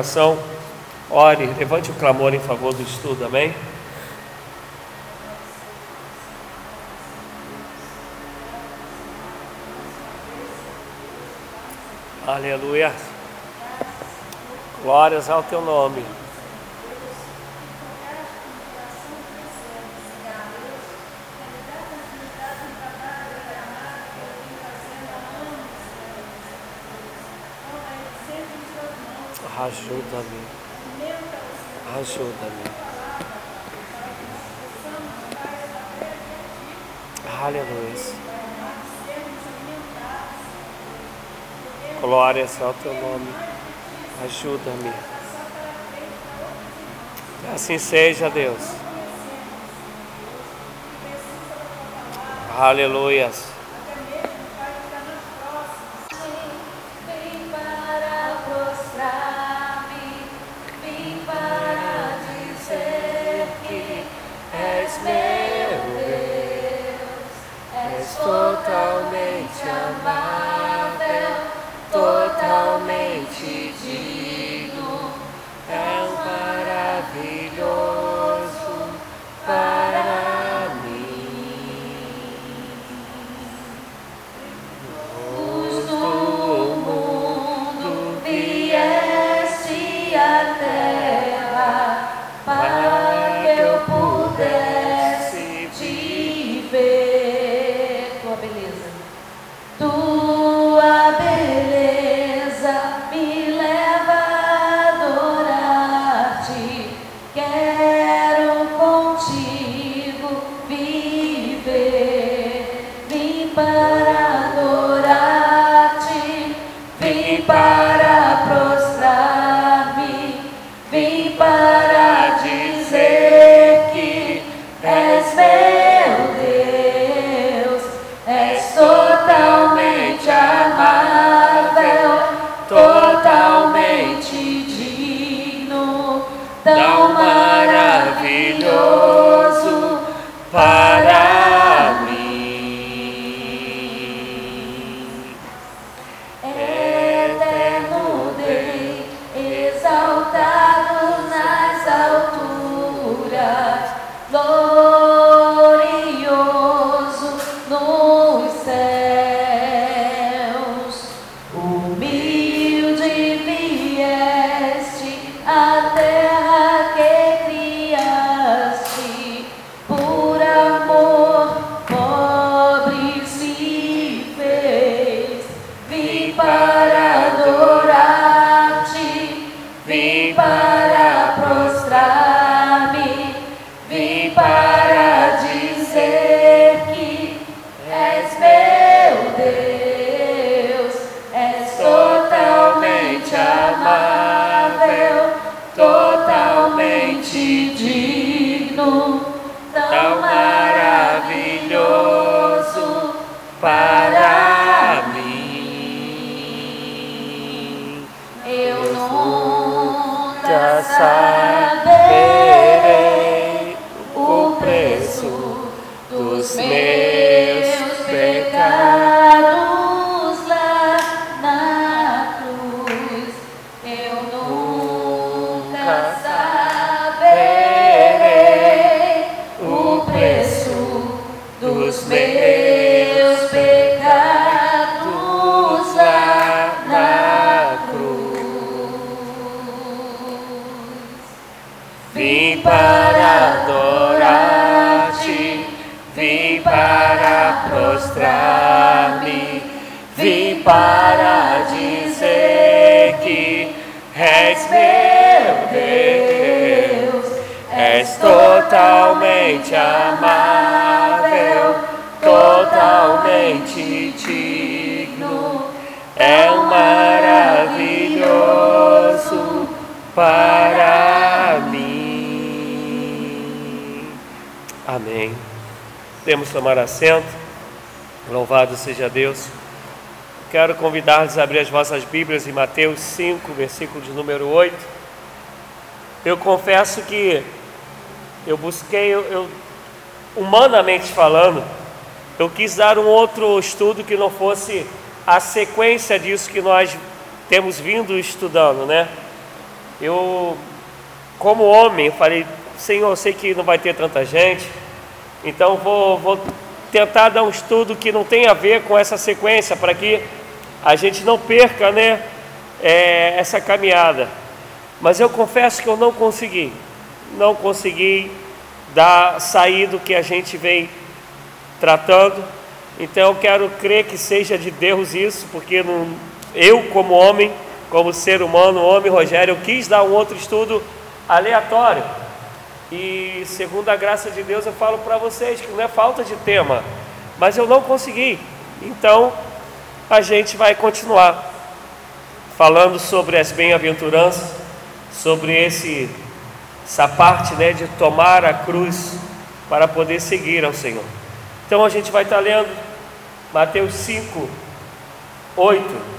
oração, ore, levante o clamor em favor do estudo, amém? Aleluia. Glórias ao teu nome. Ajuda-me. Ajuda-me. Aleluia. Glórias ao teu nome. Ajuda-me. Assim seja, Deus. Aleluias. Assento. Louvado seja Deus. Quero convidar-vos a abrir as vossas Bíblias em Mateus 5, versículo de número 8. Eu confesso que eu busquei, eu, eu, humanamente falando, eu quis dar um outro estudo que não fosse a sequência disso que nós temos vindo estudando, né? eu, como homem, falei, Senhor, eu sei que não vai ter tanta gente, então vou, vou tentar dar um estudo que não tem a ver com essa sequência, para que a gente não perca né, é, essa caminhada. Mas eu confesso que eu não consegui, não consegui dar sair do que a gente vem tratando. Então eu quero crer que seja de Deus isso, porque não, eu como homem, como ser humano, homem Rogério, eu quis dar um outro estudo aleatório. E segundo a graça de Deus eu falo para vocês que não é falta de tema, mas eu não consegui. Então a gente vai continuar falando sobre as bem-aventuranças, sobre esse essa parte, né, de tomar a cruz para poder seguir ao Senhor. Então a gente vai estar lendo Mateus 5, 8.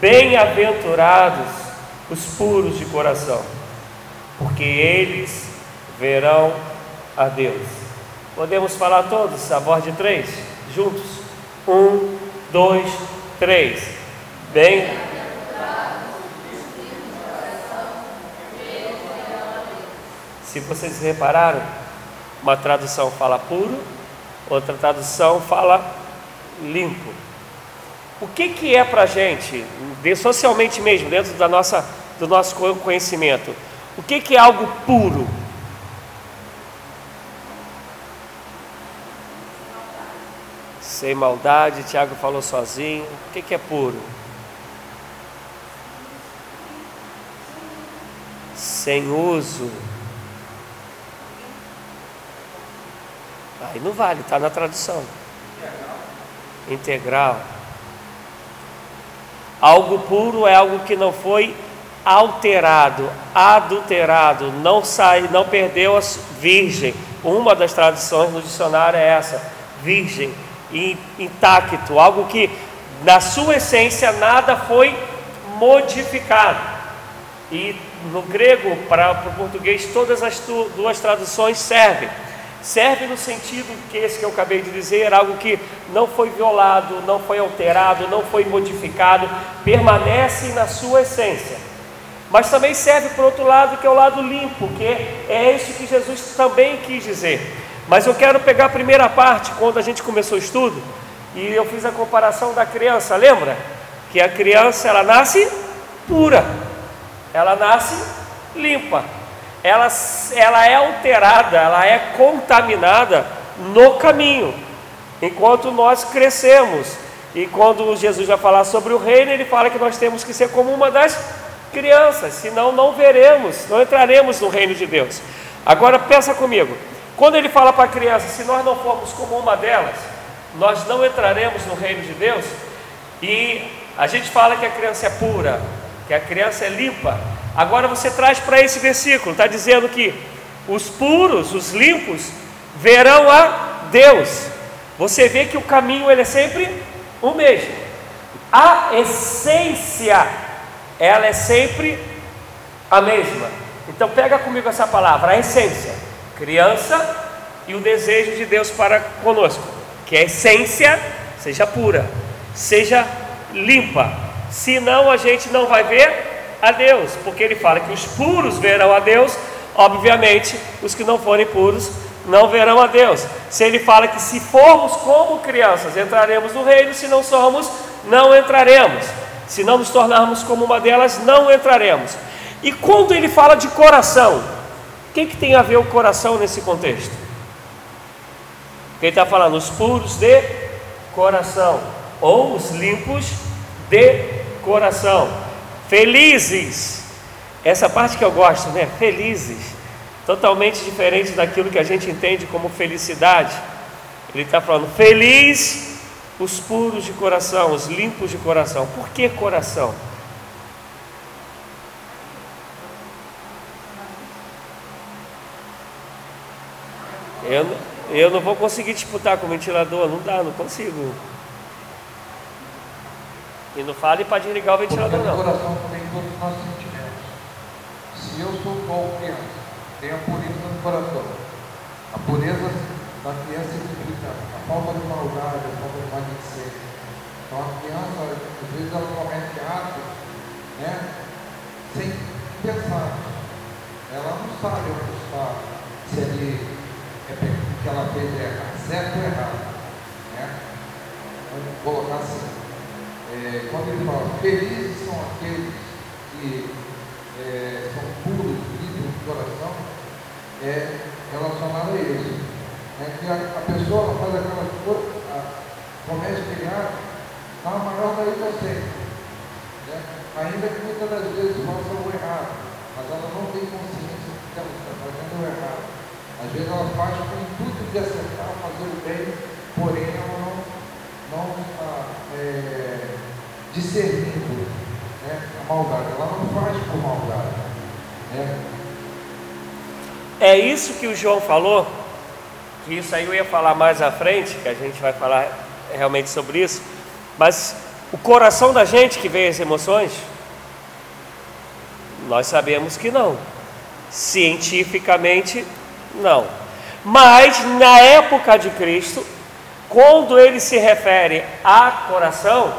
Bem-aventurados os puros de coração, porque eles verão a Deus. Podemos falar todos a voz de três, juntos? Um, dois, três. Bem. Se vocês repararam, uma tradução fala puro, outra tradução fala limpo. O que, que é para a gente, socialmente mesmo, dentro da nossa, do nosso conhecimento, o que, que é algo puro? Sem maldade, Tiago falou sozinho. O que, que é puro? Sem uso. Aí não vale, está na tradução. Integral. Algo puro é algo que não foi alterado, adulterado, não sai, não perdeu a virgem. Uma das traduções no dicionário é essa, virgem intacto, algo que na sua essência nada foi modificado. E no grego para, o português todas as duas traduções servem. Serve no sentido que esse que eu acabei de dizer, algo que não foi violado, não foi alterado, não foi modificado, permanece na sua essência. Mas também serve por outro lado, que é o lado limpo, que é isso que Jesus também quis dizer. Mas eu quero pegar a primeira parte, quando a gente começou o estudo, e eu fiz a comparação da criança, lembra? Que a criança ela nasce pura, ela nasce limpa, ela, ela é alterada, ela é contaminada no caminho, enquanto nós crescemos. E quando Jesus vai falar sobre o reino, ele fala que nós temos que ser como uma das crianças, senão não veremos, não entraremos no reino de Deus. Agora pensa comigo, quando ele fala para a criança, se nós não formos como uma delas, nós não entraremos no reino de Deus. E a gente fala que a criança é pura, que a criança é limpa. Agora você traz para esse versículo, está dizendo que os puros, os limpos, verão a Deus. Você vê que o caminho ele é sempre o mesmo. A essência, ela é sempre a mesma. Então pega comigo essa palavra, a essência criança e o desejo de Deus para conosco, que a essência seja pura, seja limpa. Senão a gente não vai ver a Deus, porque ele fala que os puros verão a Deus, obviamente os que não forem puros não verão a Deus. Se ele fala que se formos como crianças entraremos no reino, se não somos, não entraremos. Se não nos tornarmos como uma delas, não entraremos. E quando ele fala de coração, o que, que tem a ver o coração nesse contexto? Quem está falando? Os puros de coração, ou os limpos de coração. Felizes. Essa parte que eu gosto, né? Felizes. Totalmente diferente daquilo que a gente entende como felicidade. Ele está falando, feliz os puros de coração, os limpos de coração. Por que coração? Eu, eu não vou conseguir disputar com o ventilador, não dá, não consigo. E não fale para desligar o ventilador Porque não. O coração tem todos os nossos sentimentos. Se eu sou igual criança, tenho a pureza no coração. A pureza da criança significa a falta de maldade, a falta de maledicência. Então a criança, às vezes ela comete atos, né? sem pensar. Ela não sabe onde está, se ali é que ela fez é certo ou errado. Né? Vamos colocar assim. É, quando ele fala, felizes são aqueles que é, são puros, limpos de coração, é relacionado a isso. É que a, a pessoa faz aquelas coisas, comete pecado na maior da inocência. Né? Ainda que muitas das vezes faça o errado, mas ela não tem consciência de que ela está fazendo o errado. Às vezes ela faz com o intuito de acertar, fazer o bem, porém ela não, não está é, discernindo né, a maldade. Ela não faz por maldade. Né? É isso que o João falou, que isso aí eu ia falar mais à frente, que a gente vai falar realmente sobre isso, mas o coração da gente que vê as emoções, nós sabemos que não. Cientificamente, não. Mas na época de Cristo, quando ele se refere a coração,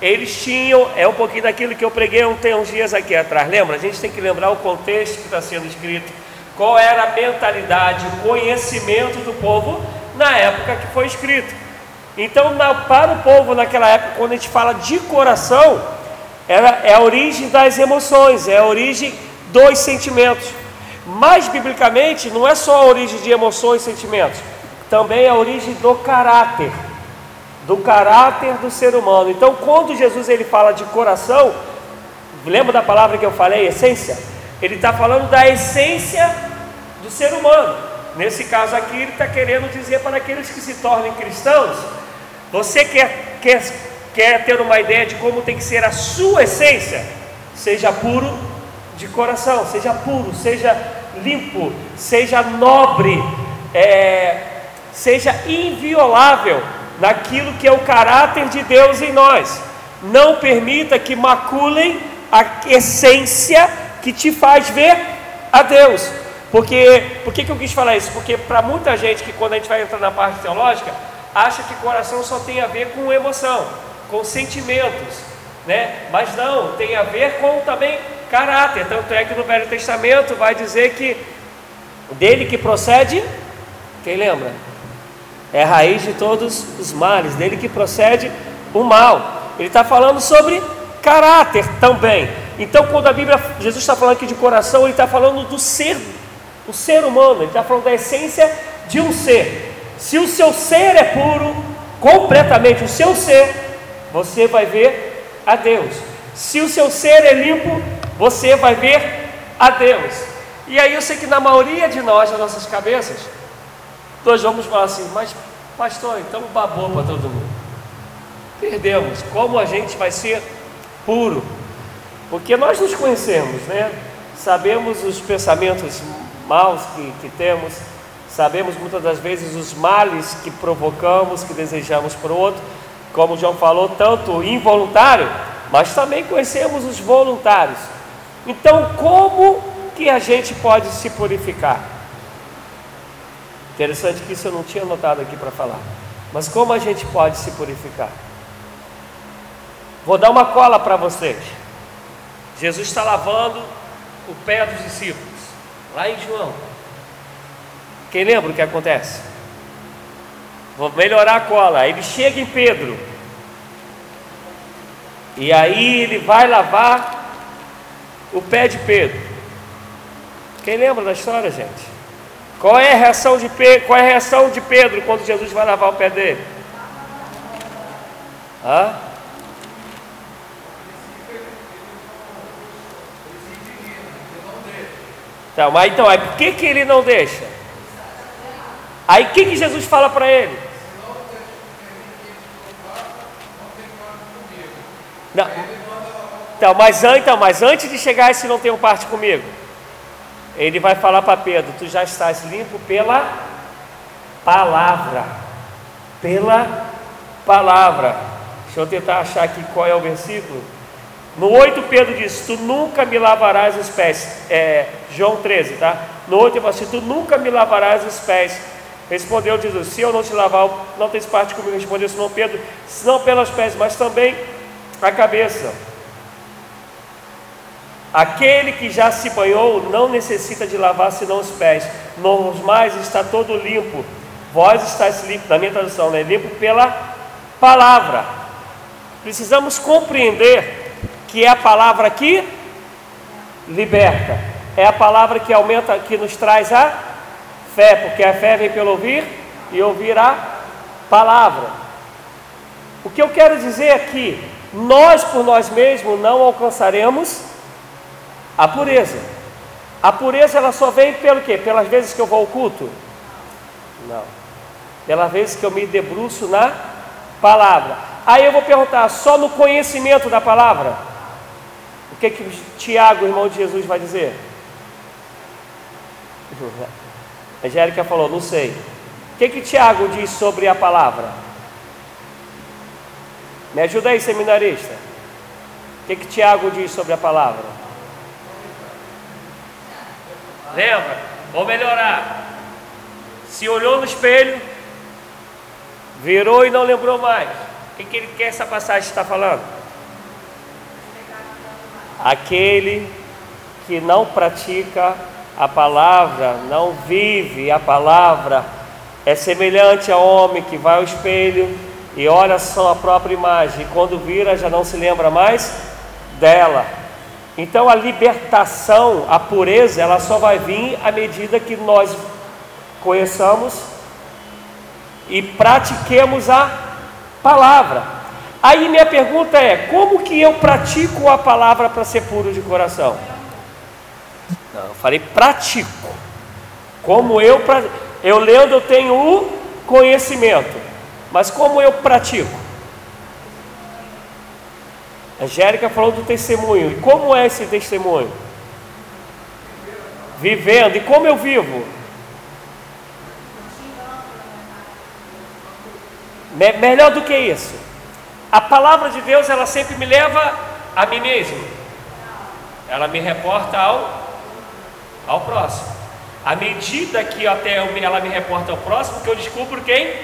eles tinham, é um pouquinho daquilo que eu preguei ontem, uns dias aqui atrás, lembra? A gente tem que lembrar o contexto que está sendo escrito, qual era a mentalidade, o conhecimento do povo na época que foi escrito. Então, na, para o povo naquela época, quando a gente fala de coração, era, é a origem das emoções, é a origem dos sentimentos. Mas, biblicamente, não é só a origem de emoções e sentimentos, também é a origem do caráter, do caráter do ser humano. Então, quando Jesus ele fala de coração, lembra da palavra que eu falei, essência? Ele está falando da essência do ser humano. Nesse caso aqui, ele está querendo dizer para aqueles que se tornem cristãos você quer, quer, quer ter uma ideia de como tem que ser a sua essência? Seja puro de coração, seja puro, seja limpo, seja nobre, é, seja inviolável naquilo que é o caráter de Deus em nós. Não permita que maculem a essência que te faz ver a Deus. Porque, por que, que eu quis falar isso? Porque para muita gente que quando a gente vai entrar na parte teológica, acha que coração só tem a ver com emoção, com sentimentos, né? Mas não, tem a ver com também caráter. Tanto é que no Velho Testamento vai dizer que dele que procede, quem lembra? É a raiz de todos os males, dele que procede o mal. Ele está falando sobre caráter também. Então, quando a Bíblia, Jesus está falando aqui de coração, ele está falando do ser, o ser humano, ele está falando da essência de um ser. Se o seu ser é puro, completamente o seu ser, você vai ver a Deus. Se o seu ser é limpo, você vai ver a Deus. E aí eu sei que na maioria de nós, nas nossas cabeças, nós vamos falar assim, mas pastor, então babou para todo mundo. Perdemos. Como a gente vai ser puro? Porque nós nos conhecemos, né? Sabemos os pensamentos maus que, que temos Sabemos muitas das vezes os males que provocamos, que desejamos para o outro, como o João falou, tanto involuntário, mas também conhecemos os voluntários. Então, como que a gente pode se purificar? Interessante que isso eu não tinha notado aqui para falar. Mas como a gente pode se purificar? Vou dar uma cola para vocês. Jesus está lavando o pé dos discípulos, lá em João. Quem lembra o que acontece? Vou melhorar a cola. Ele chega em Pedro. E aí ele vai lavar o pé de Pedro. Quem lembra da história, gente? Qual é a reação de Pedro, qual é a reação de Pedro quando Jesus vai lavar o pé dele? Hã? Então, mas então, aí, por que, que ele não deixa? Aí o que, que Jesus fala para ele? Não. Então mas, então, mas antes de chegar a esse não tem parte comigo, ele vai falar para Pedro: Tu já estás limpo pela palavra. Pela palavra. Deixa eu tentar achar aqui qual é o versículo. No 8, Pedro diz: Tu nunca me lavarás os pés. É, João 13, tá? No 8 ele fala assim: Tu nunca me lavarás os pés Respondeu Jesus: Se eu não te lavar, não tens parte comigo. Respondeu Simão Pedro: não pelos pés, mas também a cabeça. Aquele que já se banhou não necessita de lavar senão os pés, nos mais está todo limpo. Vós estáis limpo, na minha tradução, né? limpo pela palavra. Precisamos compreender que é a palavra que liberta, é a palavra que aumenta, que nos traz a fé, porque a fé vem pelo ouvir e ouvir a palavra. O que eu quero dizer aqui, nós por nós mesmos não alcançaremos a pureza. A pureza ela só vem pelo quê? Pelas vezes que eu vou ao culto? Não. Pelas vezes que eu me debruço na palavra. Aí eu vou perguntar, só no conhecimento da palavra? O que que Tiago, irmão de Jesus, vai dizer? A Angélica falou, não sei. O que que Tiago diz sobre a palavra? Me ajuda aí, seminarista. O que que Tiago diz sobre a palavra? Lembra? Vou melhorar. Se olhou no espelho, virou e não lembrou mais. O que, que ele quer essa passagem está falando? Aquele que não pratica a palavra, não vive a palavra, é semelhante ao homem que vai ao espelho e olha só a própria imagem, e quando vira já não se lembra mais dela. Então a libertação, a pureza, ela só vai vir à medida que nós conheçamos e pratiquemos a palavra. Aí minha pergunta é: como que eu pratico a palavra para ser puro de coração? Não, eu falei pratico. Como eu eu lendo eu tenho o conhecimento, mas como eu pratico? Angélica falou do testemunho. E como é esse testemunho? Vivendo. E como eu vivo? Me melhor do que isso. A palavra de Deus, ela sempre me leva a mim mesmo. Ela me reporta ao, ao próximo. À medida que até ela me reporta ao próximo, que eu descubro quem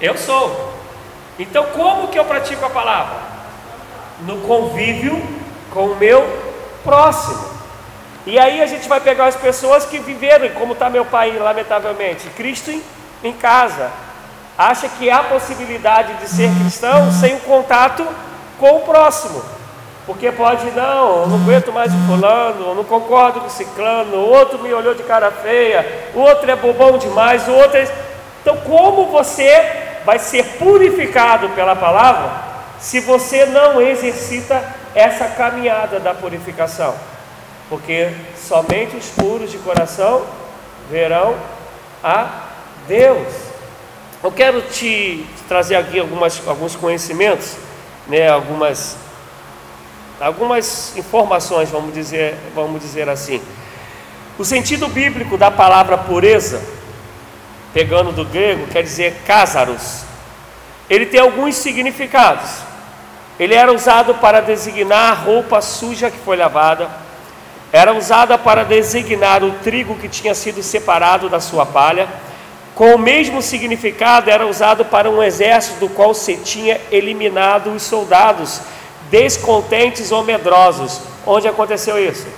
eu sou. Então, como que eu pratico a palavra? no convívio com o meu próximo. E aí a gente vai pegar as pessoas que viveram, como está meu pai, lamentavelmente, Cristo em, em casa. Acha que há possibilidade de ser cristão sem o contato com o próximo. Porque pode, não, eu não aguento mais o fulano, eu não concordo com o ciclano, o outro me olhou de cara feia, o outro é bobão demais, o outro é... Então, como você vai ser purificado pela palavra? se você não exercita essa caminhada da purificação, porque somente os puros de coração verão a Deus. Eu quero te trazer aqui algumas, alguns conhecimentos, né, algumas, algumas informações, vamos dizer, vamos dizer assim. O sentido bíblico da palavra pureza, pegando do grego, quer dizer cásaros. Ele tem alguns significados. Ele era usado para designar a roupa suja que foi lavada, era usada para designar o trigo que tinha sido separado da sua palha. Com o mesmo significado, era usado para um exército do qual se tinha eliminado os soldados descontentes ou medrosos. Onde aconteceu isso?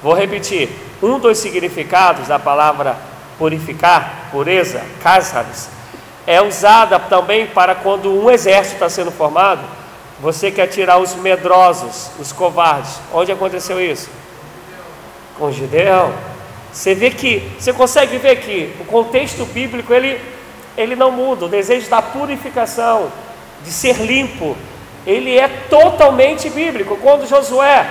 Vou repetir: um dos significados da palavra purificar, pureza, cásares, é usada também para quando um exército está sendo formado, você quer tirar os medrosos, os covardes. Onde aconteceu isso? Com Gideão. Você vê que, você consegue ver que o contexto bíblico ele, ele não muda. O desejo da purificação, de ser limpo, ele é totalmente bíblico. Quando Josué,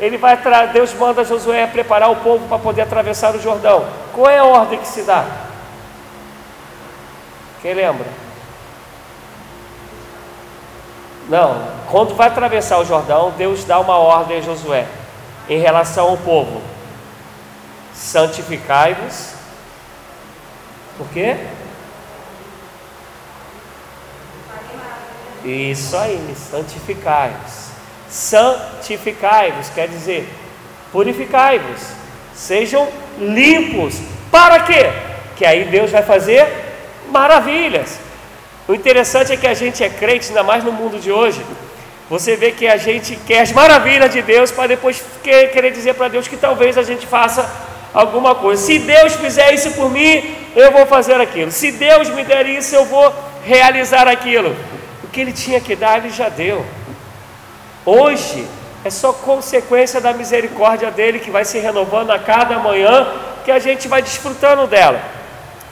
ele vai Deus manda Josué preparar o povo para poder atravessar o Jordão. Qual é a ordem que se dá? Quem lembra? Não, quando vai atravessar o Jordão, Deus dá uma ordem a Josué em relação ao povo: santificai-vos. Por quê? Isso aí, santificai-vos. Santificai-vos quer dizer purificai-vos, sejam limpos. Para quê? Que aí Deus vai fazer maravilhas. O interessante é que a gente é crente, ainda mais no mundo de hoje, Você vê que a gente quer as maravilhas de Deus para depois querer dizer para Deus que talvez a gente faça alguma coisa. Se Deus fizer isso por mim, eu vou fazer aquilo. Se Deus me der isso, eu vou realizar aquilo. O que ele tinha que dar, ele já deu. Hoje é só consequência da misericórdia dele que vai se renovando a cada manhã que a gente vai desfrutando dela.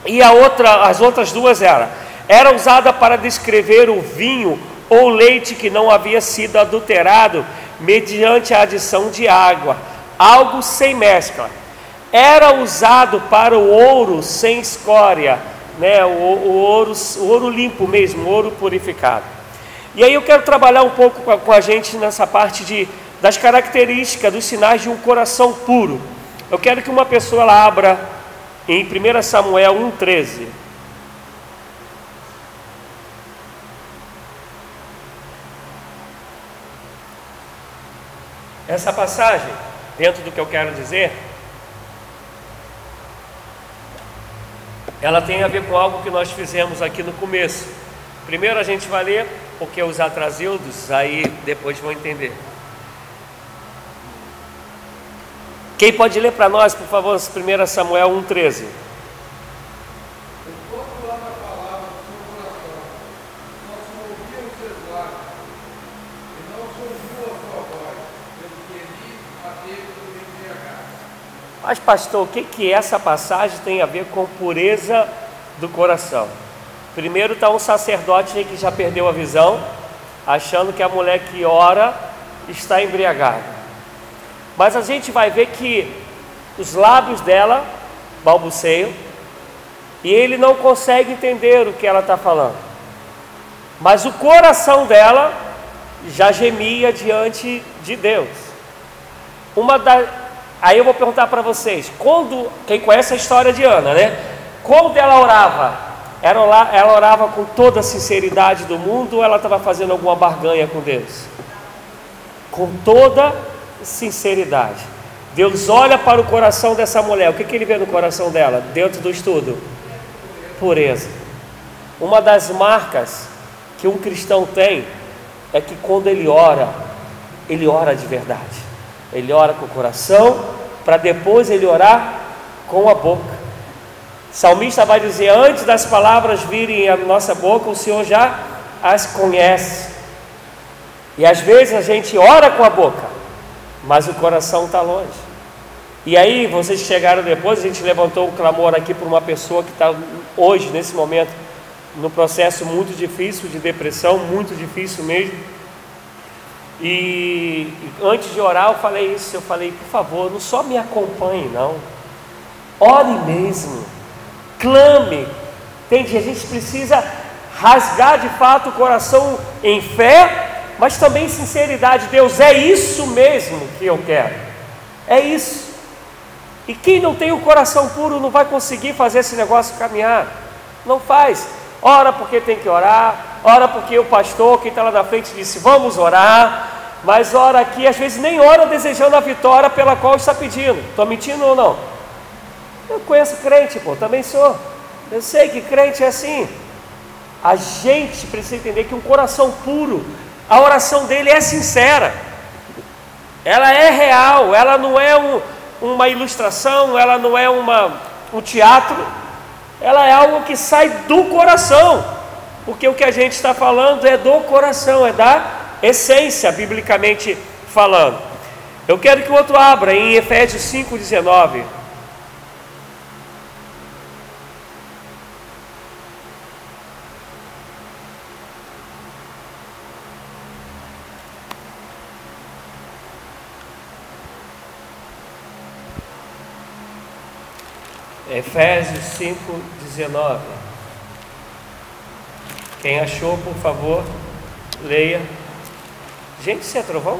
E a outra, as outras duas era era usada para descrever o vinho ou leite que não havia sido adulterado mediante a adição de água, algo sem mescla. Era usado para o ouro sem escória, né? o, o ouro, o ouro limpo mesmo, o ouro purificado. E aí eu quero trabalhar um pouco com a, com a gente nessa parte de, das características, dos sinais de um coração puro. Eu quero que uma pessoa ela abra em 1 Samuel 1,13. Essa passagem, dentro do que eu quero dizer, ela tem a ver com algo que nós fizemos aqui no começo. Primeiro a gente vai ler, porque os atrasildos aí depois vão entender. Quem pode ler para nós, por favor, 1 Samuel 1,13? Mas, pastor, o que, que essa passagem tem a ver com pureza do coração? Primeiro está um sacerdote que já perdeu a visão, achando que a mulher que ora está embriagada. Mas a gente vai ver que os lábios dela balbuceiam e ele não consegue entender o que ela está falando. Mas o coração dela já gemia diante de Deus. Uma das Aí eu vou perguntar para vocês, quando, quem conhece a história de Ana, né? Quando ela orava, ela, ela orava com toda a sinceridade do mundo ou ela estava fazendo alguma barganha com Deus? Com toda sinceridade. Deus olha para o coração dessa mulher, o que, que ele vê no coração dela, dentro do estudo? Pureza. Uma das marcas que um cristão tem é que quando ele ora, ele ora de verdade. Ele ora com o coração, para depois ele orar com a boca. O salmista vai dizer: Antes das palavras virem à nossa boca, o Senhor já as conhece. E às vezes a gente ora com a boca, mas o coração está longe. E aí, vocês chegaram depois, a gente levantou um clamor aqui por uma pessoa que está hoje, nesse momento, no processo muito difícil de depressão, muito difícil mesmo e, antes de orar eu falei isso, eu falei, por favor, não só me acompanhe não. Ore mesmo. Clame. Entende? A gente precisa rasgar de fato o coração em fé, mas também sinceridade. Deus, é isso mesmo que eu quero. É isso. E quem não tem o coração puro não vai conseguir fazer esse negócio caminhar. Não faz. Ora porque tem que orar, ora porque o pastor que está lá na frente disse vamos orar, mas ora aqui, às vezes nem ora desejando a vitória pela qual está pedindo. Estou mentindo ou não? Eu conheço crente, pô, também sou. Eu sei que crente é assim. A gente precisa entender que um coração puro, a oração dele é sincera, ela é real, ela não é um, uma ilustração, ela não é uma, um teatro, ela é algo que sai do coração, porque o que a gente está falando é do coração, é da essência, biblicamente falando. Eu quero que o outro abra em Efésios 5,19. Efésios 5,19. Quem achou, por favor, leia. Gente, isso é trovão?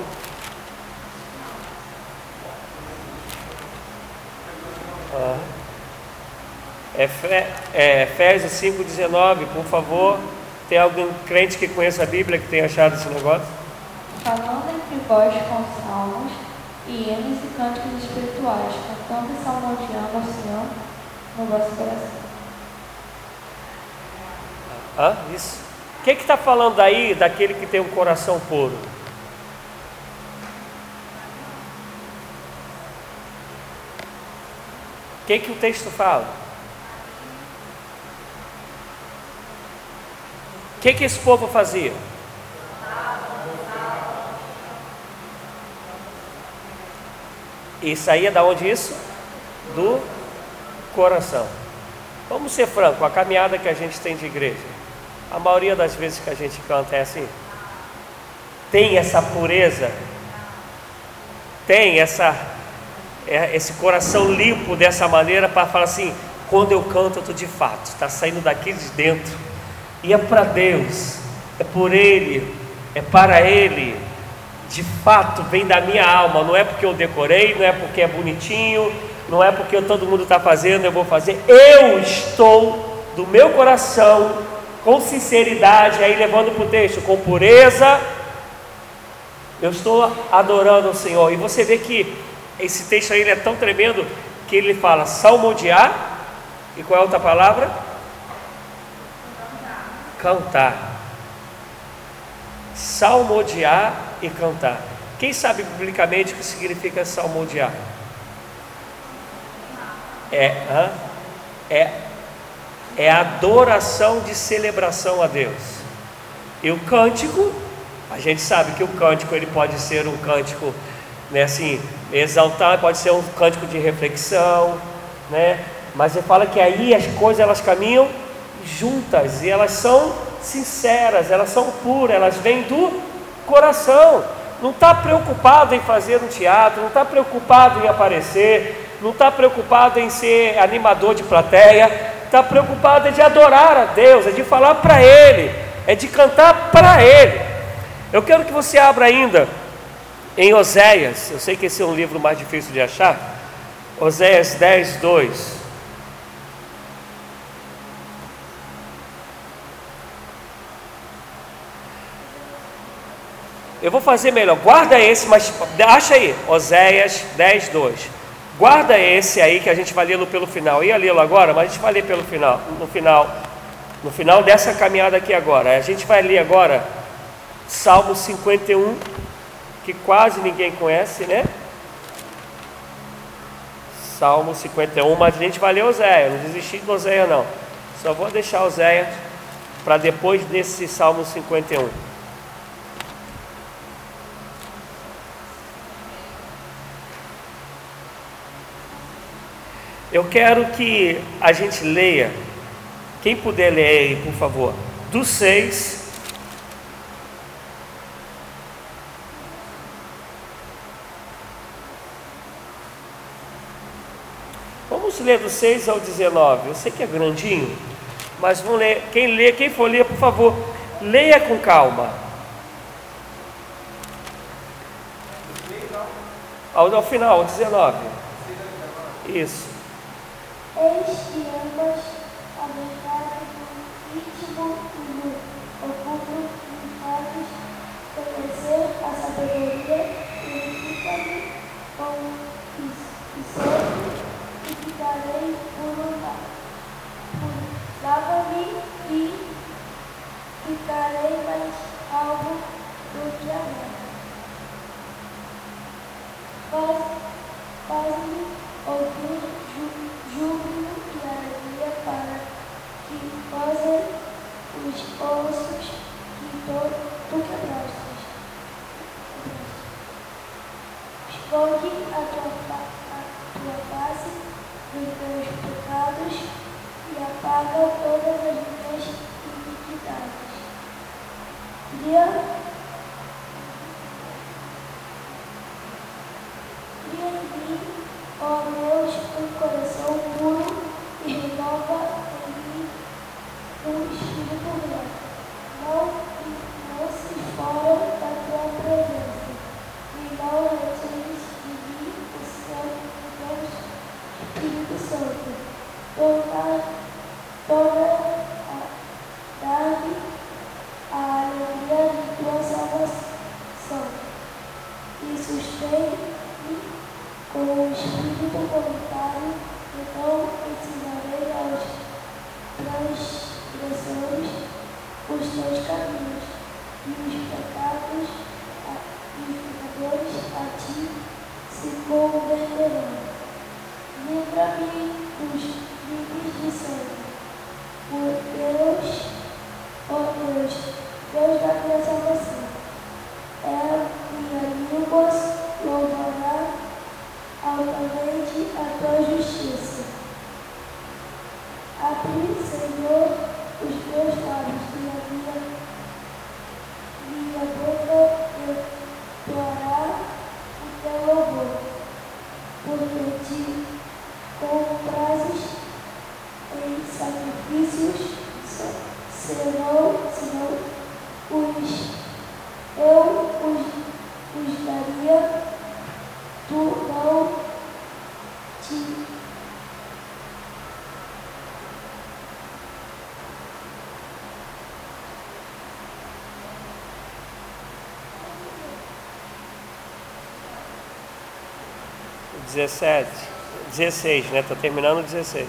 Ah. É, Efésios 5,19, por favor. Tem algum crente que conheça a Bíblia que tenha achado esse negócio? Falando entre vós com salmos e hinos e cânticos espirituais, cantando e salmodiando ao Senhor no vosso coração. Hã? Isso. O que está falando aí daquele que tem um coração puro? O que, que o texto fala? O que, que esse povo fazia? E saía é da onde isso? Do coração. Vamos ser franco, a caminhada que a gente tem de igreja a maioria das vezes que a gente canta é assim. Tem essa pureza, tem essa é, esse coração limpo dessa maneira para falar assim, quando eu canto, eu estou de fato, está saindo daqui de dentro, e é para Deus, é por Ele, é para Ele, de fato vem da minha alma, não é porque eu decorei, não é porque é bonitinho, não é porque todo mundo está fazendo, eu vou fazer, eu estou do meu coração, com sinceridade, aí levando para o texto, com pureza, eu estou adorando o Senhor, e você vê que esse texto aí é tão tremendo que ele fala salmodiar, e qual é a outra palavra? Cantar. Salmodiar e cantar. Quem sabe biblicamente o que significa salmodiar? É, hã? é, é adoração de celebração a Deus. E o cântico, a gente sabe que o cântico ele pode ser um cântico, né, assim, exaltar, pode ser um cântico de reflexão, né? Mas ele fala que aí as coisas elas caminham juntas e elas são sinceras, elas são puras, elas vêm do coração. Não está preocupado em fazer um teatro, não está preocupado em aparecer, não está preocupado em ser animador de plateia, está preocupado é de adorar a Deus, é de falar para Ele, é de cantar para Ele. Eu quero que você abra ainda em Oséias, eu sei que esse é um livro mais difícil de achar, Oséias 10, 2. Eu vou fazer melhor, guarda esse, mas acha aí, Oséias 10, 2. Guarda esse aí que a gente vai lê-lo pelo final. Ia lê-lo agora, mas a gente vai ler pelo final, no final, no final dessa caminhada aqui agora. A gente vai ler agora Salmo 51, que quase ninguém conhece, né? Salmo 51, mas a gente vai ler Oséia, não desisti de Oséia não. Só vou deixar Oséia para depois desse Salmo 51. Eu quero que a gente leia, quem puder ler aí, por favor, do 6 Vamos ler do 6 ao 19. Eu sei que é grandinho, mas vamos ler. Quem lê, quem for ler, por favor, leia com calma. Ao, ao final, 19. Isso. 哎，行不行？17, 16, né? Tá terminando 16.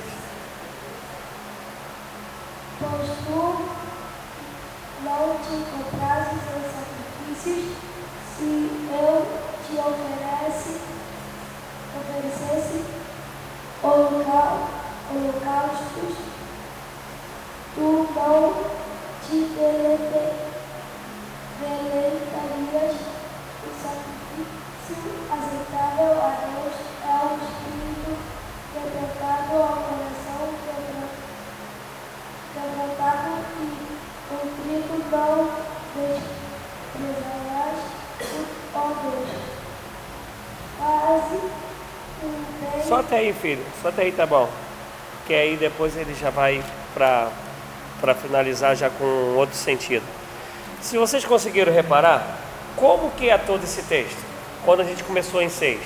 Até aí, filho. Só até aí tá bom. Que aí depois ele já vai para finalizar já com outro sentido. Se vocês conseguiram reparar, como que é todo esse texto? Quando a gente começou em 6.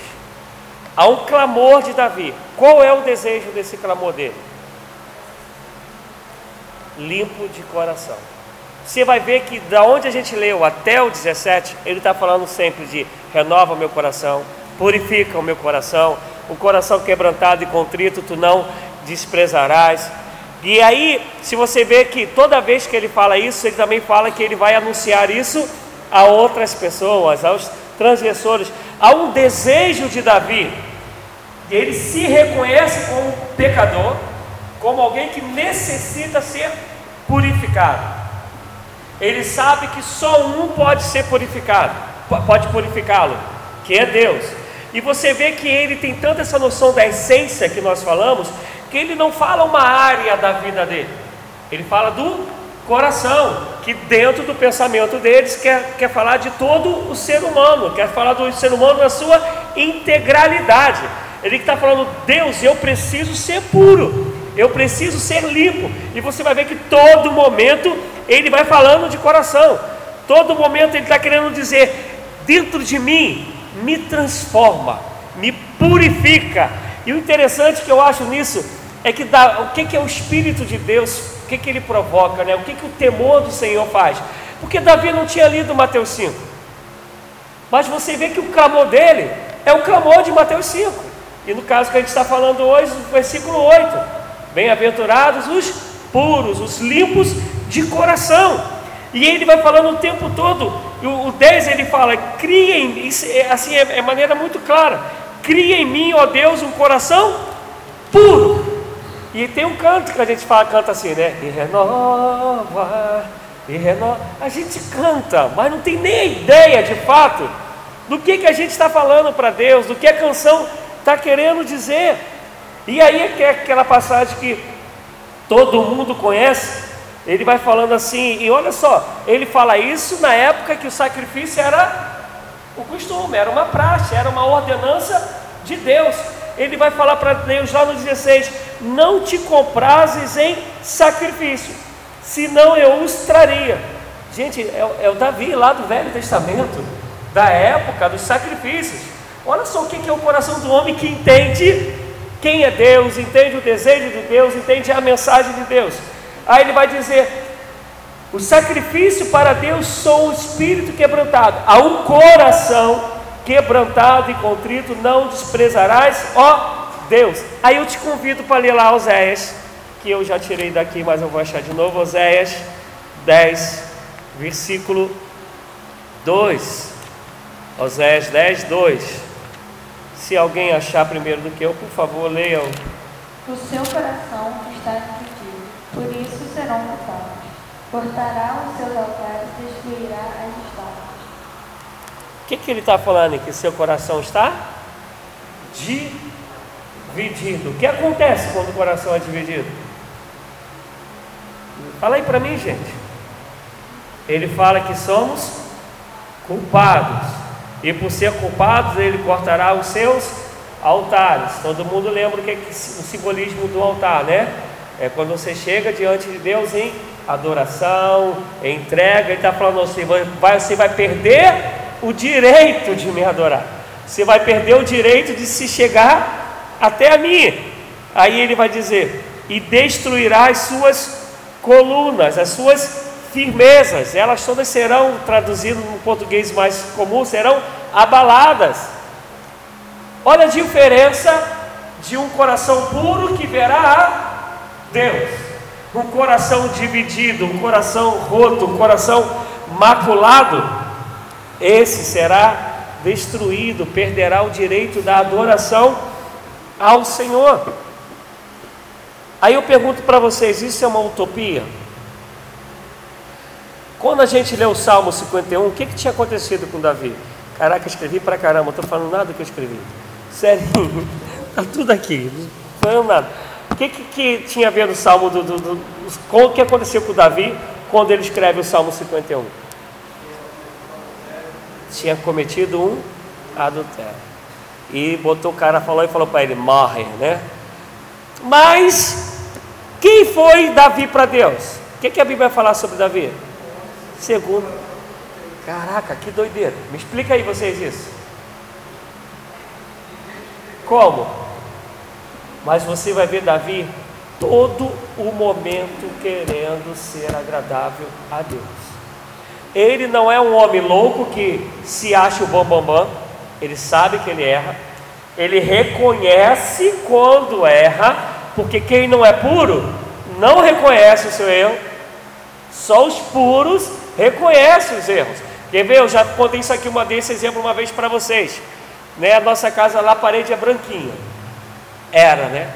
Há um clamor de Davi. Qual é o desejo desse clamor dele? Limpo de coração. Você vai ver que da onde a gente leu até o 17, ele está falando sempre de renova meu coração, purifica o meu coração, o coração quebrantado e contrito tu não desprezarás. E aí, se você vê que toda vez que ele fala isso, ele também fala que ele vai anunciar isso a outras pessoas, aos transgressores. Há um desejo de Davi, ele se reconhece como pecador, como alguém que necessita ser purificado. Ele sabe que só um pode ser purificado, po- pode purificá-lo, que é Deus. E você vê que ele tem tanta essa noção da essência que nós falamos, que ele não fala uma área da vida dele, ele fala do coração, que dentro do pensamento deles quer, quer falar de todo o ser humano, quer falar do ser humano na sua integralidade. Ele está falando, Deus, eu preciso ser puro, eu preciso ser limpo. E você vai ver que todo momento ele vai falando de coração, todo momento ele está querendo dizer: dentro de mim, me transforma, me purifica. E o interessante que eu acho nisso é que dá, o que, que é o Espírito de Deus, o que, que ele provoca, né? o que, que o temor do Senhor faz. Porque Davi não tinha lido Mateus 5, mas você vê que o clamor dele é o clamor de Mateus 5. E no caso que a gente está falando hoje, o versículo 8: Bem-aventurados os puros, os limpos de coração. E ele vai falando o tempo todo, o o 10 ele fala: cria em isso é, assim é, é maneira muito clara, cria em mim, ó Deus, um coração puro. E tem um canto que a gente fala, canta assim, né? E renova, e renova. A gente canta, mas não tem nem ideia de fato do que, que a gente está falando para Deus, do que a canção está querendo dizer. E aí é é aquela passagem que todo mundo conhece, ele vai falando assim, e olha só, ele fala isso na época que o sacrifício era o costume, era uma praxe, era uma ordenança de Deus. Ele vai falar para Deus lá no 16: Não te comprases em sacrifício, senão eu os traria. Gente, é, é o Davi lá do Velho Testamento, da época dos sacrifícios. Olha só o que é o coração do homem que entende quem é Deus, entende o desejo de Deus, entende a mensagem de Deus. Aí ele vai dizer: o sacrifício para Deus sou o espírito quebrantado, a um coração quebrantado e contrito não desprezarás, ó Deus. Aí eu te convido para ler lá Oséias, que eu já tirei daqui, mas eu vou achar de novo, Oséias 10, versículo 2. Oséias 10, 2. Se alguém achar primeiro do que eu, por favor, leiam. O seu coração está serão. Cortará os seus altares destruirá as estátuas. O que, que ele está falando aqui? Seu coração está dividido. O que acontece quando o coração é dividido? Fala aí para mim, gente. Ele fala que somos culpados. E por ser culpados, ele cortará os seus altares. Todo mundo lembra o que é o simbolismo do altar, né? É quando você chega diante de Deus em adoração, em entrega, ele está falando assim: vai, você vai perder o direito de me adorar, você vai perder o direito de se chegar até a mim. Aí ele vai dizer: e destruirá as suas colunas, as suas firmezas, elas todas serão, traduzindo no português mais comum, serão abaladas. Olha a diferença de um coração puro que verá a Deus, um coração dividido, um coração roto, um coração maculado, esse será destruído, perderá o direito da adoração ao Senhor. Aí eu pergunto para vocês: isso é uma utopia? Quando a gente lê o Salmo 51, o que, que tinha acontecido com Davi? Caraca, escrevi pra caramba, não estou falando nada que eu escrevi. Sério, está tudo aqui, não falando nada. Que, que, que, tinha a ver no Salmo do, do, do, com o que aconteceu com Davi quando ele escreve o Salmo 51? Tinha cometido um adultério. E botou o cara, falou e falou para ele, morre, né? Mas quem foi Davi para Deus? O que, que a Bíblia vai falar sobre Davi? Segundo. Caraca, que doideira. Me explica aí vocês isso. Como? Mas você vai ver Davi todo o momento querendo ser agradável a Deus. Ele não é um homem louco que se acha o bambambam, bam, bam. ele sabe que ele erra, ele reconhece quando erra, porque quem não é puro não reconhece o seu erro, só os puros reconhece os erros. Quer ver? Eu já contei isso aqui uma desse exemplo uma vez para vocês. Né? A nossa casa lá, a parede é branquinha. Era, né?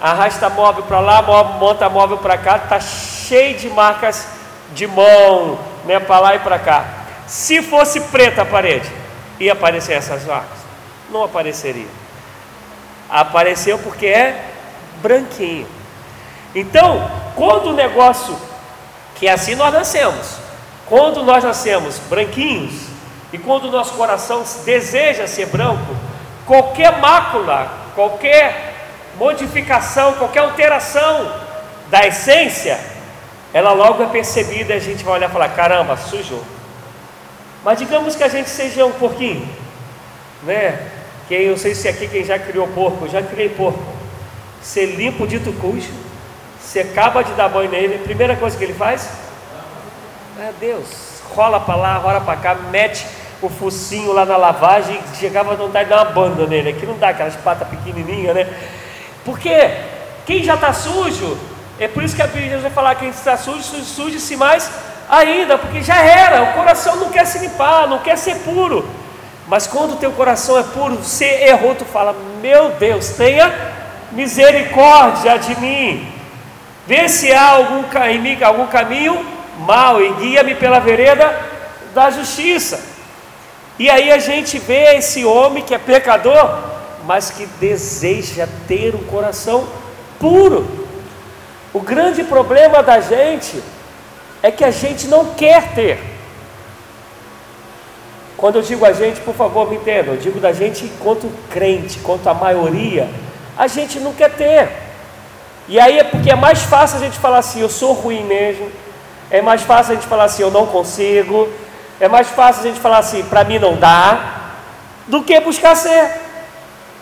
Arrasta móvel para lá, monta móvel para cá, tá cheio de marcas de mão, né? Para lá e para cá. Se fosse preta a parede, ia aparecer essas marcas? Não apareceria. Apareceu porque é branquinho. Então, quando o negócio que é assim nós nascemos, quando nós nascemos branquinhos e quando o nosso coração deseja ser branco, qualquer mácula, qualquer modificação, qualquer alteração da essência, ela logo é percebida e a gente vai olhar e falar: caramba, sujou. Mas digamos que a gente seja um porquinho, né? Quem eu sei se aqui quem já criou porco, eu já criei porco. Você limpa o dito cujo, você acaba de dar banho nele, a primeira coisa que ele faz é Deus. Rola para lá, rola para cá, mete o focinho lá na lavagem chegava a vontade de dar uma banda nele. Aqui não dá aquelas patas pequenininhas, né? Porque quem já está sujo, é por isso que a Bíblia vai falar que quem está sujo, suje-se mais ainda, porque já era. O coração não quer se limpar, não quer ser puro. Mas quando o teu coração é puro, você errou, tu fala: Meu Deus, tenha misericórdia de mim. Vê se há algum, algum caminho mal e guia-me pela vereda da justiça. E aí a gente vê esse homem que é pecador, mas que deseja ter um coração puro. O grande problema da gente é que a gente não quer ter. Quando eu digo a gente, por favor, me entenda, eu digo da gente enquanto crente, quanto a maioria, a gente não quer ter. E aí é porque é mais fácil a gente falar assim, eu sou ruim mesmo, é mais fácil a gente falar assim, eu não consigo. É mais fácil a gente falar assim, para mim não dá, do que buscar ser.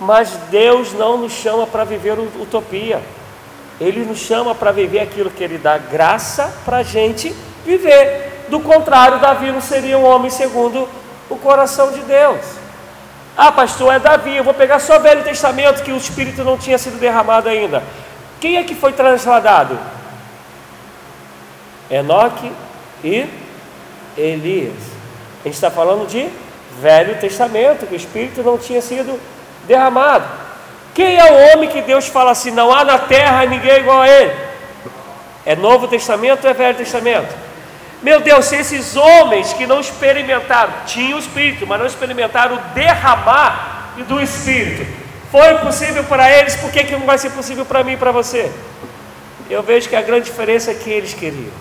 Mas Deus não nos chama para viver utopia. Ele nos chama para viver aquilo que Ele dá graça para a gente viver. Do contrário, Davi não seria um homem segundo o coração de Deus. Ah, pastor, é Davi, eu vou pegar só o Velho Testamento que o Espírito não tinha sido derramado ainda. Quem é que foi transladado? Enoque e Elias. A gente está falando de Velho Testamento, que o Espírito não tinha sido derramado. Quem é o homem que Deus fala assim: não há na terra ninguém igual a ele? É Novo Testamento ou é Velho Testamento? Meu Deus, se esses homens que não experimentaram, tinham o Espírito, mas não experimentaram o derramar do Espírito, foi possível para eles, por que, que não vai ser possível para mim e para você? Eu vejo que a grande diferença é que eles queriam,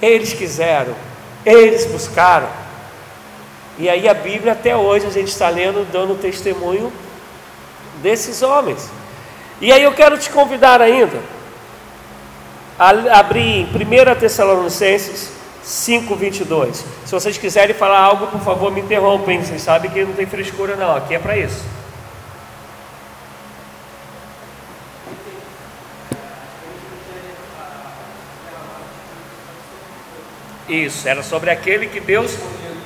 eles quiseram, eles buscaram. E aí a Bíblia até hoje a gente está lendo, dando testemunho desses homens. E aí eu quero te convidar ainda a abrir em 1 Tessalonicenses 5, 22. Se vocês quiserem falar algo, por favor, me interrompem. Vocês sabem que não tem frescura, não. Aqui é para isso. Isso, era sobre aquele que Deus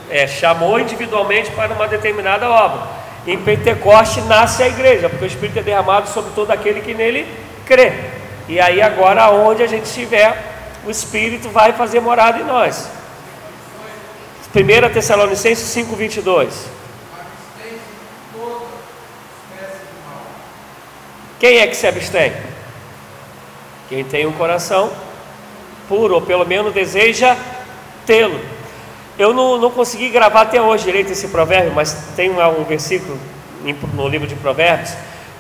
é, chamou individualmente para uma determinada obra. Em Pentecoste nasce a igreja, porque o Espírito é derramado sobre todo aquele que nele crê. E aí agora onde a gente estiver, o Espírito vai fazer morada em nós. 1 Tessalonicenses 5, 22. Quem é que se abstém? Quem tem um coração puro, ou pelo menos deseja tê-lo. Eu não, não consegui gravar até hoje direito esse provérbio, mas tem um, versículo no livro de Provérbios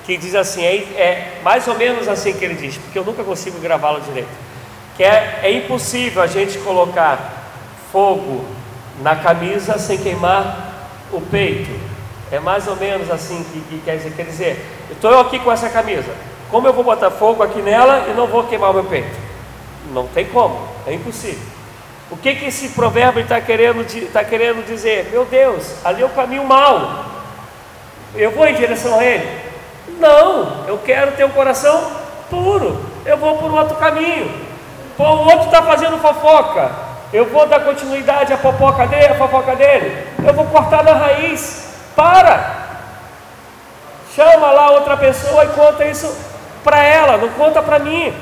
que diz assim: é, é, mais ou menos assim que ele diz, porque eu nunca consigo gravá-lo direito. Que é, é impossível a gente colocar fogo na camisa sem queimar o peito. É mais ou menos assim que, que quer dizer. Quer dizer, estou aqui com essa camisa. Como eu vou botar fogo aqui nela e não vou queimar o meu peito? Não tem como, é impossível. O que, que esse provérbio está querendo, tá querendo dizer? Meu Deus, ali é o caminho mau. Eu vou em direção a ele? Não, eu quero ter um coração puro. Eu vou por outro caminho. Pô, o outro está fazendo fofoca. Eu vou dar continuidade à fofoca dele, à fofoca dele. Eu vou cortar na raiz. Para! Chama lá outra pessoa e conta isso para ela, não conta para mim.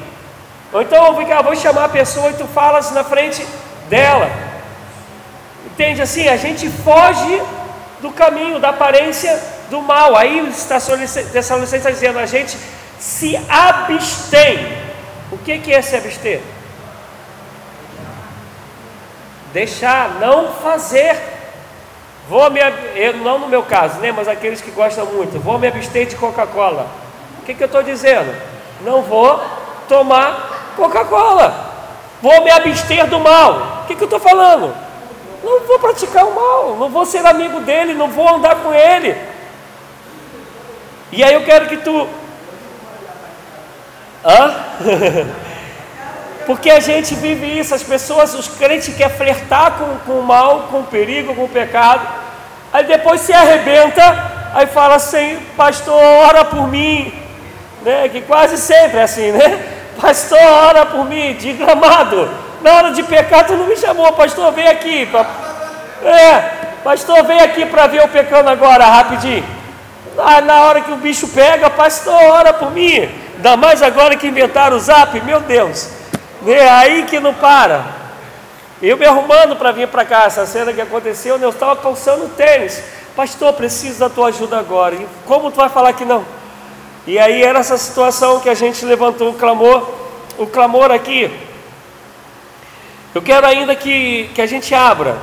Ou então eu ah, vou chamar a pessoa e tu falas na frente dela. Entende assim? A gente foge do caminho, da aparência do mal. Aí o Tessalonicenses está dizendo: a gente se abstém. O que, que é se abster? Deixar, não fazer. Vou me, eu, não no meu caso, né, mas aqueles que gostam muito, vou me abster de Coca-Cola. O que, que eu estou dizendo? Não vou tomar Coca-Cola. Vou me abster do mal. O que, que eu estou falando? Não vou praticar o mal, não vou ser amigo dele, não vou andar com ele. E aí eu quero que tu. Hã? Porque a gente vive isso, as pessoas, os crentes querem flertar com, com o mal, com o perigo, com o pecado, aí depois se arrebenta, aí fala assim, pastor, ora por mim, né? Que quase sempre é assim, né? Pastor, ora por mim, diga amado, na hora de pecar, tu não me chamou, pastor, vem aqui. Pra... É, pastor, vem aqui para ver eu pecando agora, rapidinho. Ah, na hora que o bicho pega, pastor, ora por mim. Ainda mais agora que inventaram o zap, meu Deus. É aí que não para. Eu me arrumando para vir para cá, essa cena que aconteceu, eu estava calçando tênis. Pastor, preciso da tua ajuda agora. E como tu vai falar que não? E aí era essa situação que a gente levantou o clamor, o clamor aqui. Eu quero ainda que, que a gente abra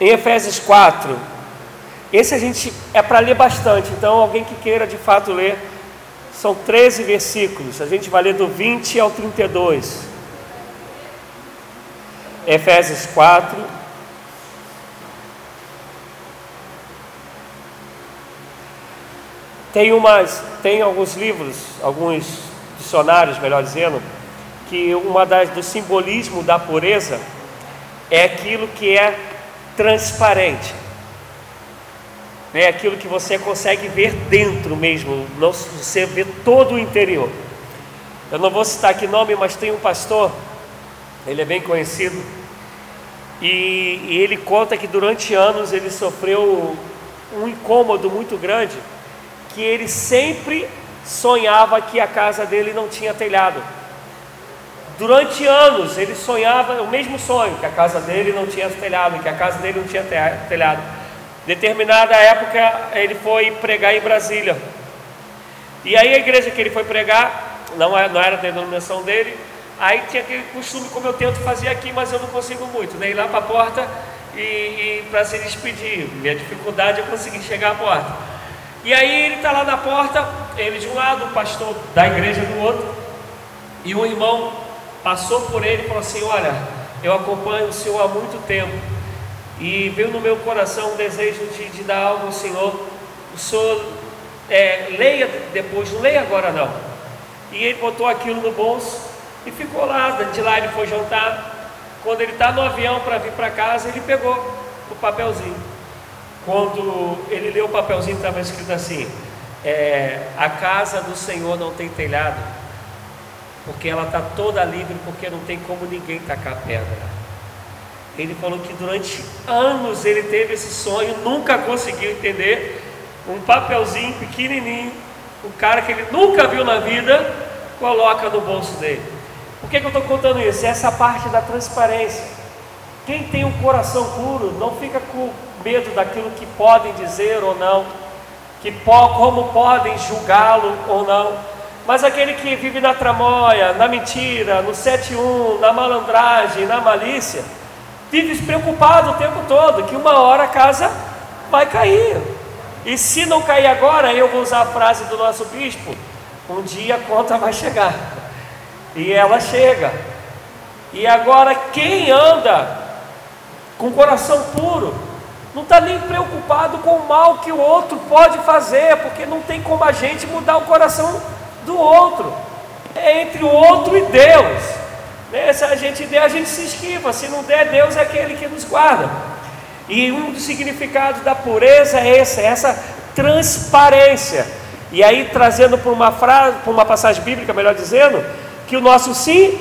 em Efésios 4. Esse a gente é para ler bastante, então alguém que queira de fato ler, são 13 versículos, a gente vai ler do 20 ao 32. Efésios 4. Tem, umas, tem alguns livros, alguns dicionários, melhor dizendo, que uma das do simbolismo da pureza é aquilo que é transparente. É aquilo que você consegue ver dentro mesmo, não você vê todo o interior. Eu não vou citar aqui nome, mas tem um pastor, ele é bem conhecido, e, e ele conta que durante anos ele sofreu um incômodo muito grande, que ele sempre sonhava que a casa dele não tinha telhado. Durante anos ele sonhava o mesmo sonho, que a casa dele não tinha telhado, que a casa dele não tinha telhado. Determinada época ele foi pregar em Brasília. E aí a igreja que ele foi pregar, não era, é, não era a denominação dele, aí tinha aquele costume como eu tento fazer aqui, mas eu não consigo muito, né? Ir lá para a porta e, e para se despedir. Minha dificuldade é conseguir chegar à porta. E aí ele está lá na porta, ele de um lado, o pastor da igreja do outro, e um irmão passou por ele e falou assim: Olha, eu acompanho o Senhor há muito tempo, e veio no meu coração um desejo de, de dar algo ao Senhor. O Senhor é, leia depois, não leia agora não. E ele botou aquilo no bolso e ficou lá. De lá ele foi jantar. Quando ele está no avião para vir para casa, ele pegou o papelzinho. Quando ele leu o papelzinho, estava escrito assim: é, A casa do Senhor não tem telhado, porque ela está toda livre, porque não tem como ninguém tacar pedra. Ele falou que durante anos ele teve esse sonho, nunca conseguiu entender. Um papelzinho pequenininho, o cara que ele nunca viu na vida, coloca no bolso dele. Por que, que eu estou contando isso? Essa parte da transparência. Quem tem um coração puro não fica com medo daquilo que podem dizer ou não, que como podem julgá-lo ou não. Mas aquele que vive na tramóia, na mentira, no 7-1, na malandragem, na malícia, vive despreocupado o tempo todo, que uma hora a casa vai cair. E se não cair agora, eu vou usar a frase do nosso bispo: um dia a conta vai chegar. E ela chega. E agora, quem anda com coração puro, não está nem preocupado com o mal que o outro pode fazer, porque não tem como a gente mudar o coração do outro. É entre o outro e Deus. Né? Se a gente der, a gente se esquiva. Se não der, Deus é aquele que nos guarda. E um dos significados da pureza é esse, é essa transparência. E aí, trazendo para uma frase, para uma passagem bíblica, melhor dizendo, que o nosso sim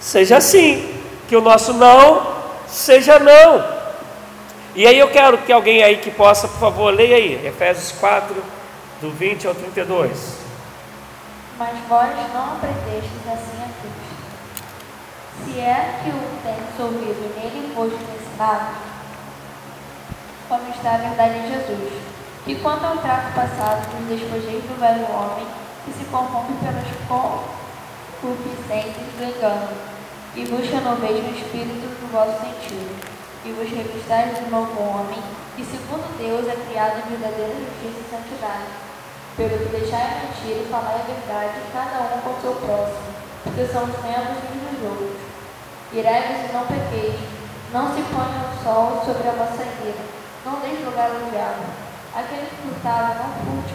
seja sim, que o nosso não seja não. E aí eu quero que alguém aí que possa, por favor, leia aí, Efésios 4, do 20 ao 32. Mas vós não aprendestes assim a Cristo. Se é que o tendes ouvido nele foste ensinado, como está a verdade em Jesus, que quanto ao trato passado, nos despojeis do velho homem, que se corrompe pelas concupiscências do engano, e vos renoveis no espírito do vosso sentido, e vos revistais do novo homem, que segundo Deus é criado em verdadeira justiça e santidade. Pelo que deixai a mentira e falar a verdade, cada um com o seu próximo, porque somos membros uns dos outros. Irai-vos e não pequeis, não se ponha o sol sobre a vossa ira, não deis lugar ao diabo. Aquele que furtava, não furte,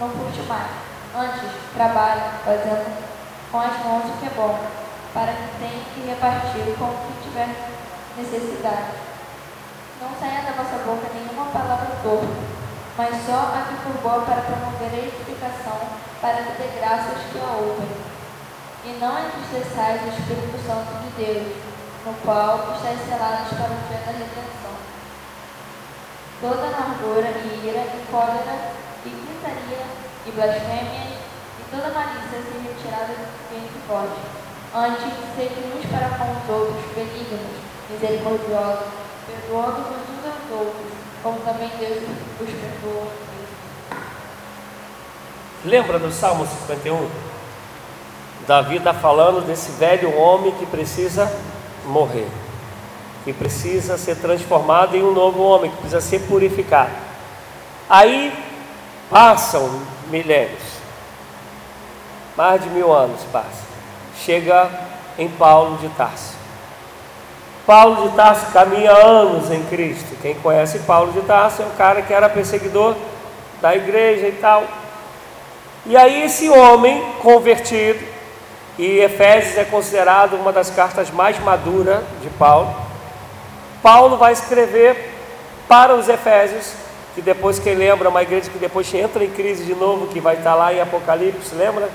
não furte mais. Antes, trabalhe, fazendo com as mãos o que é bom, para que tenha que repartir com o que tiver necessidade. Não saia da vossa boca nenhuma palavra torta, mas só a que for boa para promover a edificação, para dê graças que a ouvem. E não entristeçais o Espírito Santo de Deus, no qual estáis selados para o dia da redenção. Toda amargura e ira e cólera e gritaria e blasfêmia toda malícia seja retirada entre vós. Antes, sede uns para com os outros benignos, misericordiosos, perdoando-vos uns aos outros, como também Deus os perdoou. Lembra do Salmo 51? Davi está falando desse velho homem que precisa morrer, que precisa ser transformado em um novo homem, que precisa ser purificado. Aí passam milênios, mais de mil anos passa. Chega em Paulo de Tarso. Paulo de Tarso caminha anos em Cristo. Quem conhece Paulo de Tarso é o cara que era perseguidor da igreja e tal. E aí esse homem convertido, e Efésios é considerado uma das cartas mais maduras de Paulo. Paulo vai escrever para os Efésios, que depois quem lembra, uma igreja que depois entra em crise de novo, que vai estar lá em Apocalipse, lembra?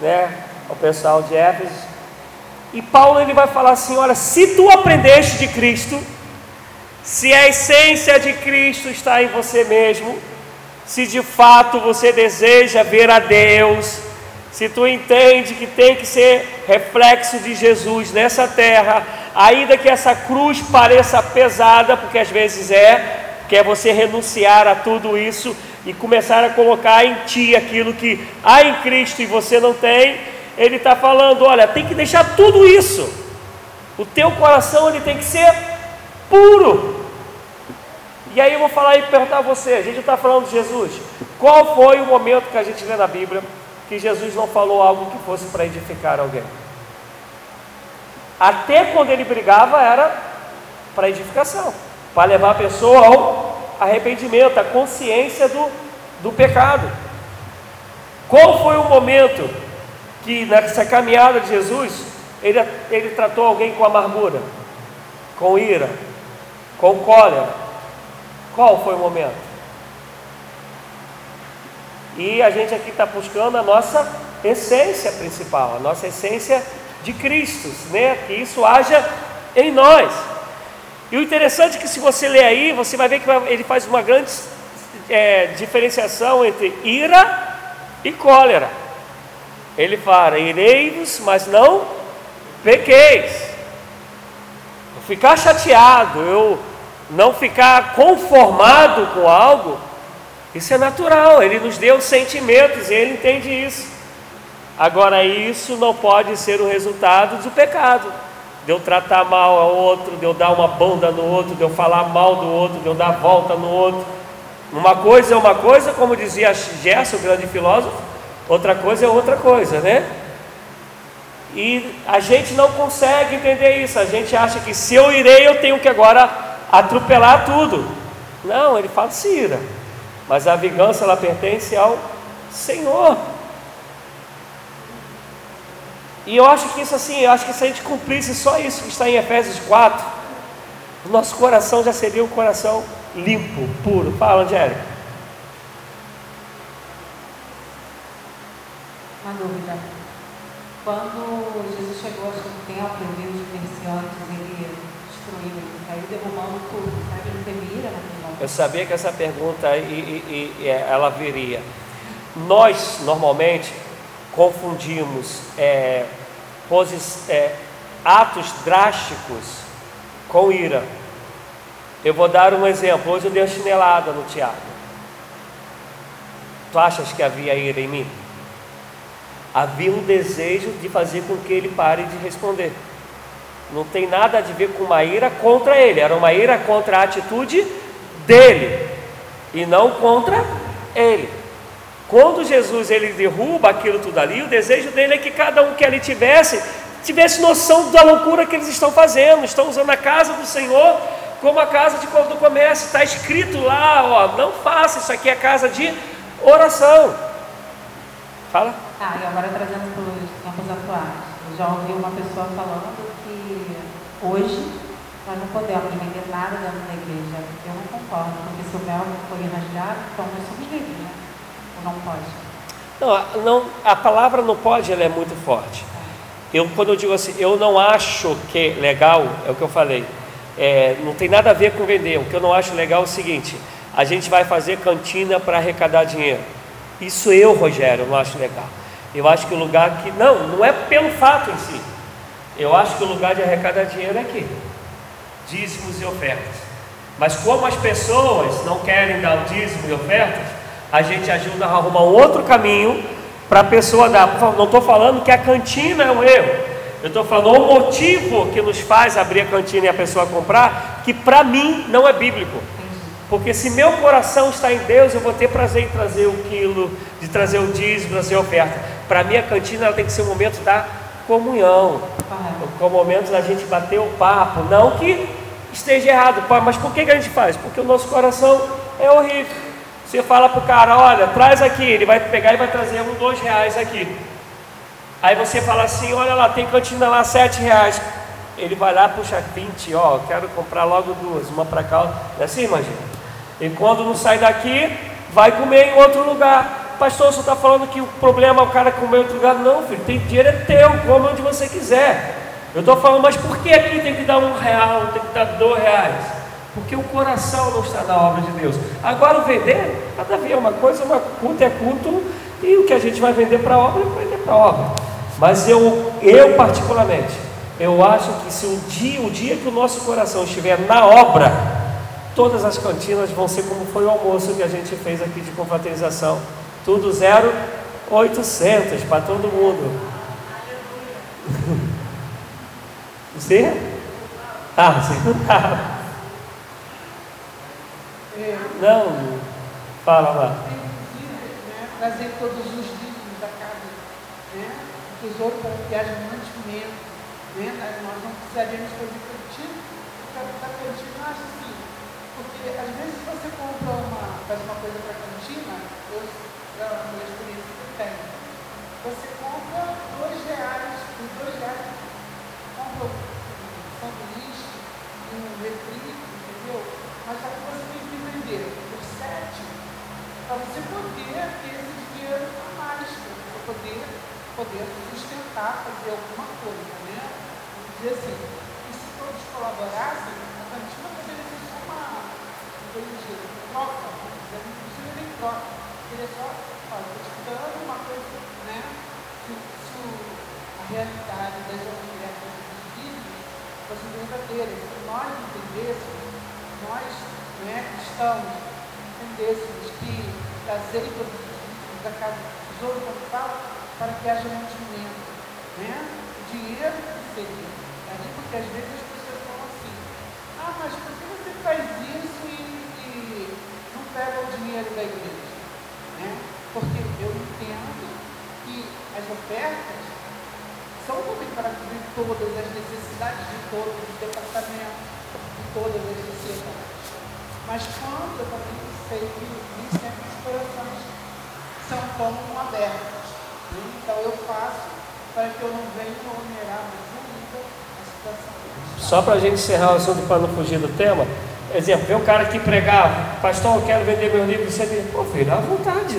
né, ao pessoal de Éfeso. E Paulo ele vai falar assim: olha, se tu aprendeste de Cristo, se a essência de Cristo está em você mesmo, se de fato você deseja ver a Deus, se tu entende que tem que ser reflexo de Jesus nessa terra, ainda que essa cruz pareça pesada, porque às vezes é, que é você renunciar a tudo isso e começar a colocar em ti aquilo que há em Cristo e você não tem. Ele está falando: olha, tem que deixar tudo isso. O teu coração ele tem que ser puro. E aí eu vou falar e perguntar a você: a gente está falando de Jesus. Qual foi o momento que a gente lê na Bíblia que Jesus não falou algo que fosse para edificar alguém? Até quando ele brigava era para edificação, para levar a pessoa ao arrependimento, à consciência do, do pecado. Qual foi o momento que nessa caminhada de Jesus ele, ele tratou alguém com amargura, com ira, com cólera? Qual foi o momento? E a gente aqui está buscando a nossa essência principal, a nossa essência de Cristo, né? Que isso haja em nós. E o interessante é que se você ler aí, você vai ver que ele faz uma grande é, diferenciação entre ira e cólera. Ele fala: irei-vos, mas não pequeis. ficar chateado, eu não ficar conformado com algo, isso é natural. Ele nos deu sentimentos e ele entende isso. Agora, isso não pode ser o resultado do pecado. De eu tratar mal ao outro, de eu dar uma banda no outro, de eu falar mal do outro, de eu dar volta no outro. Uma coisa é uma coisa, como dizia Gerson, o grande filósofo, outra coisa é outra coisa, né? E a gente não consegue entender isso. A gente acha que se eu irei, eu tenho que agora atropelar tudo. Não, ele fala se ira. Mas a vingança ela pertence ao Senhor. E eu acho que isso assim, eu acho que se a gente cumprisse só isso que está em Efésios 4, o nosso coração já seria um coração limpo, puro. Fala, Angélica. Uma dúvida. Quando Jesus chegou acho, no templo e viu os comerciantes, ele destruiu, ele saiu derrubando tudo. Sabe? Ele teve ira naquele. Eu sabia que essa pergunta e, e, e, ela viria. Nós, normalmente, confundimos é, é, atos drásticos com ira. Eu vou dar um exemplo. Hoje eu dei uma chinelada no Tiago. Tu achas que havia ira em mim? Havia um desejo de fazer com que ele pare de responder. Não tem nada a ver com uma ira contra ele, era uma ira contra a atitude dele e não contra ele. Quando Jesus ele derruba aquilo tudo ali, o desejo dele é que cada um que ali tivesse tivesse noção da loucura que eles estão fazendo. Estão usando a casa do Senhor como a casa de do comércio. Está escrito lá, ó, não faça isso aqui é casa de oração. Fala. Ah, e agora trazendo para os tempos atuais. Eu já ouvi uma pessoa falando que hoje nós não podemos vender nada dentro da igreja. Eu não concordo, porque se o véu foi rasgado, então nós somos livres, né? não pode? Não, não, a palavra não pode, ela é muito forte. Eu, quando eu digo assim, eu não acho que legal, é o que eu falei, é, não tem nada a ver com vender. O que eu não acho legal é o seguinte: a gente vai fazer cantina para arrecadar dinheiro. Isso eu, Rogério, não acho legal. Eu acho que o lugar que. Não, não é pelo fato em si. Eu acho que o lugar de arrecadar dinheiro é aqui dízimos e ofertas. Mas como as pessoas não querem dar o dízimo e ofertas, a gente ajuda a arrumar um outro caminho para a pessoa dar. Não estou falando que a cantina é um erro. Eu estou falando o motivo que nos faz abrir a cantina e a pessoa comprar, que para mim não é bíblico. Porque se meu coração está em Deus, eu vou ter prazer em trazer o quilo, de trazer o dízimo, trazer a oferta. Para mim a cantina ela tem que ser um momento da comunhão, o momento da gente bater o papo. Não que esteja errado, mas por que, que a gente faz? Porque o nosso coração é horrível. Você fala para o cara, olha, traz aqui, ele vai pegar e vai trazer um, dois reais aqui. Aí você fala assim, olha lá, tem cantina lá, sete reais. Ele vai lá, puxa 20, ó, quero comprar logo duas, uma para cá, não é assim, imagina? E quando não sai daqui, vai comer em outro lugar. Pastor, você está falando que o problema é o cara comer em outro lugar? Não, filho, tem dinheiro é teu, come onde você quiser. Eu estou falando, mas por que aqui tem que dar um real, tem que dar dois reais? porque o coração não está na obra de Deus. Agora, o vender, nada a ver, uma coisa, uma culto é culto, e o que a gente vai vender para a obra, vai vender para a obra. Mas eu, eu particularmente, eu acho que se o dia, o dia que o nosso coração estiver na obra, todas as cantinas vão ser como foi o almoço que a gente fez aqui de confraternização. Tudo zero 800 para todo mundo. Você? Ah, você não estava. Não, fala lá. Trazer todos os livros da casa, né? tesouro para que haja mantimento. Né? Nós não precisaríamos fazer cantina, porque a cantina acho assim, porque às vezes você compra uma, faz uma coisa para eu, é uma experiência que tenho. Você compra dois reais, por dois reais, compra um sanduíche, um refri, entendeu? Mas só que você tem que vender por sete para você poder ter esse dinheiro a mais, para poder, poder sustentar, fazer alguma coisa, né? Dizer assim, e se todos colaborassem, a cantina poderia ser uma, uma troca, não precisa nem troca, só, olha, estou te dando uma coisa, né? Se, se a realidade das ofertas dos vídeos fosse verdadeira, se nós entendêssemos, nós né, estamos, entendêssemos que trazer os vídeos da casa do tesouro, fala, para que haja mantimento, né? O dinheiro seria. Ali, porque às vezes as pessoas falam assim, ah, mas por que você faz isso e, e não pega o dinheiro da igreja? Né? Porque eu entendo que as ofertas são também para cobrir todas as necessidades de todos os departamentos, de todas as sociedades. Mas quando eu também sei que nem sempre os corações são como abertos. Né? Então eu faço para que eu não venha onerar mais ainda a situação. Só para a gente encerrar o assunto para não fugir do tema, exemplo, vê um cara que pregava, pastor, eu quero vender meu livro, você diz, pô filho, à vontade.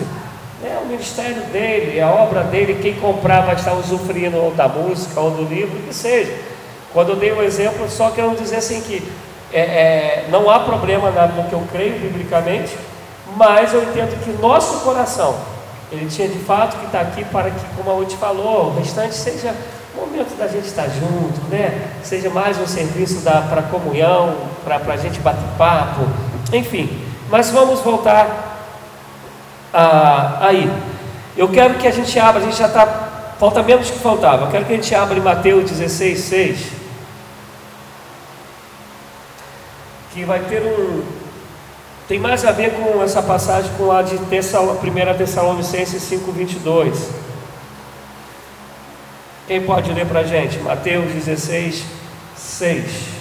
É o ministério dele, é a obra dele, quem comprar vai estar usufruindo ou da música ou do livro, que seja. Quando eu dei um exemplo, só quero dizer assim que é, é, não há problema no que eu creio biblicamente, mas eu entendo que nosso coração, ele tinha de fato que estar aqui para que, como a Ruth falou, o restante seja momento da gente estar junto, né? Seja mais um serviço para comunhão, para a gente bater papo, enfim. Mas vamos voltar ah, aí. Eu quero que a gente abra, a gente já está. Falta menos que faltava. Eu quero que a gente abra em Mateus 16, 6. Que vai ter um. Tem mais a ver com essa passagem com a de Tessal, 1 Tessalonicenses 5, 22. Quem pode ler para a gente? Mateus 16, 6.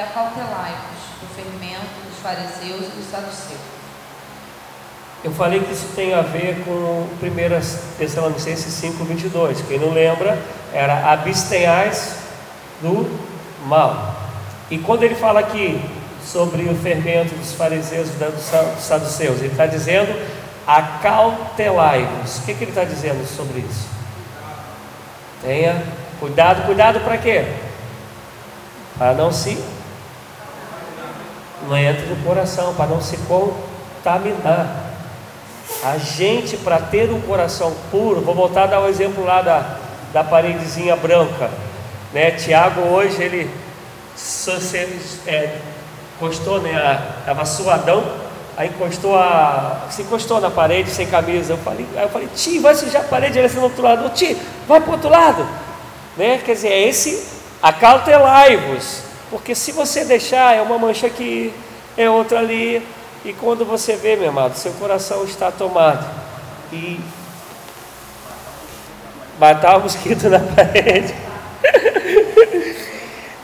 acautelai-vos do fermento dos fariseus e dos saduceus. Eu falei que isso tem a ver com 1 Tessalonicenses 5, 22. Quem não lembra, era abstenhais do mal. E quando ele fala aqui sobre o fermento dos fariseus e dos saduceus, ele está dizendo acautelai-vos. O que, que ele está dizendo sobre isso? Tenha cuidado, cuidado para quê? Para não se não entra no coração, para não se contaminar. A gente, para ter um coração puro, vou voltar a dar o um exemplo lá da, da paredezinha branca. Né? Tiago hoje ele é, encostou, né? Estava suadão, aí encostou a. se encostou na parede sem camisa. Eu falei, aí eu falei, tio, vai sujar a parede, ele assim no outro lado, tio, vai para o outro lado. Né? Quer dizer, é esse acautelai-vos porque se você deixar, é uma mancha aqui, é outra ali, e quando você vê, meu amado, seu coração está tomado e matar o mosquito na parede.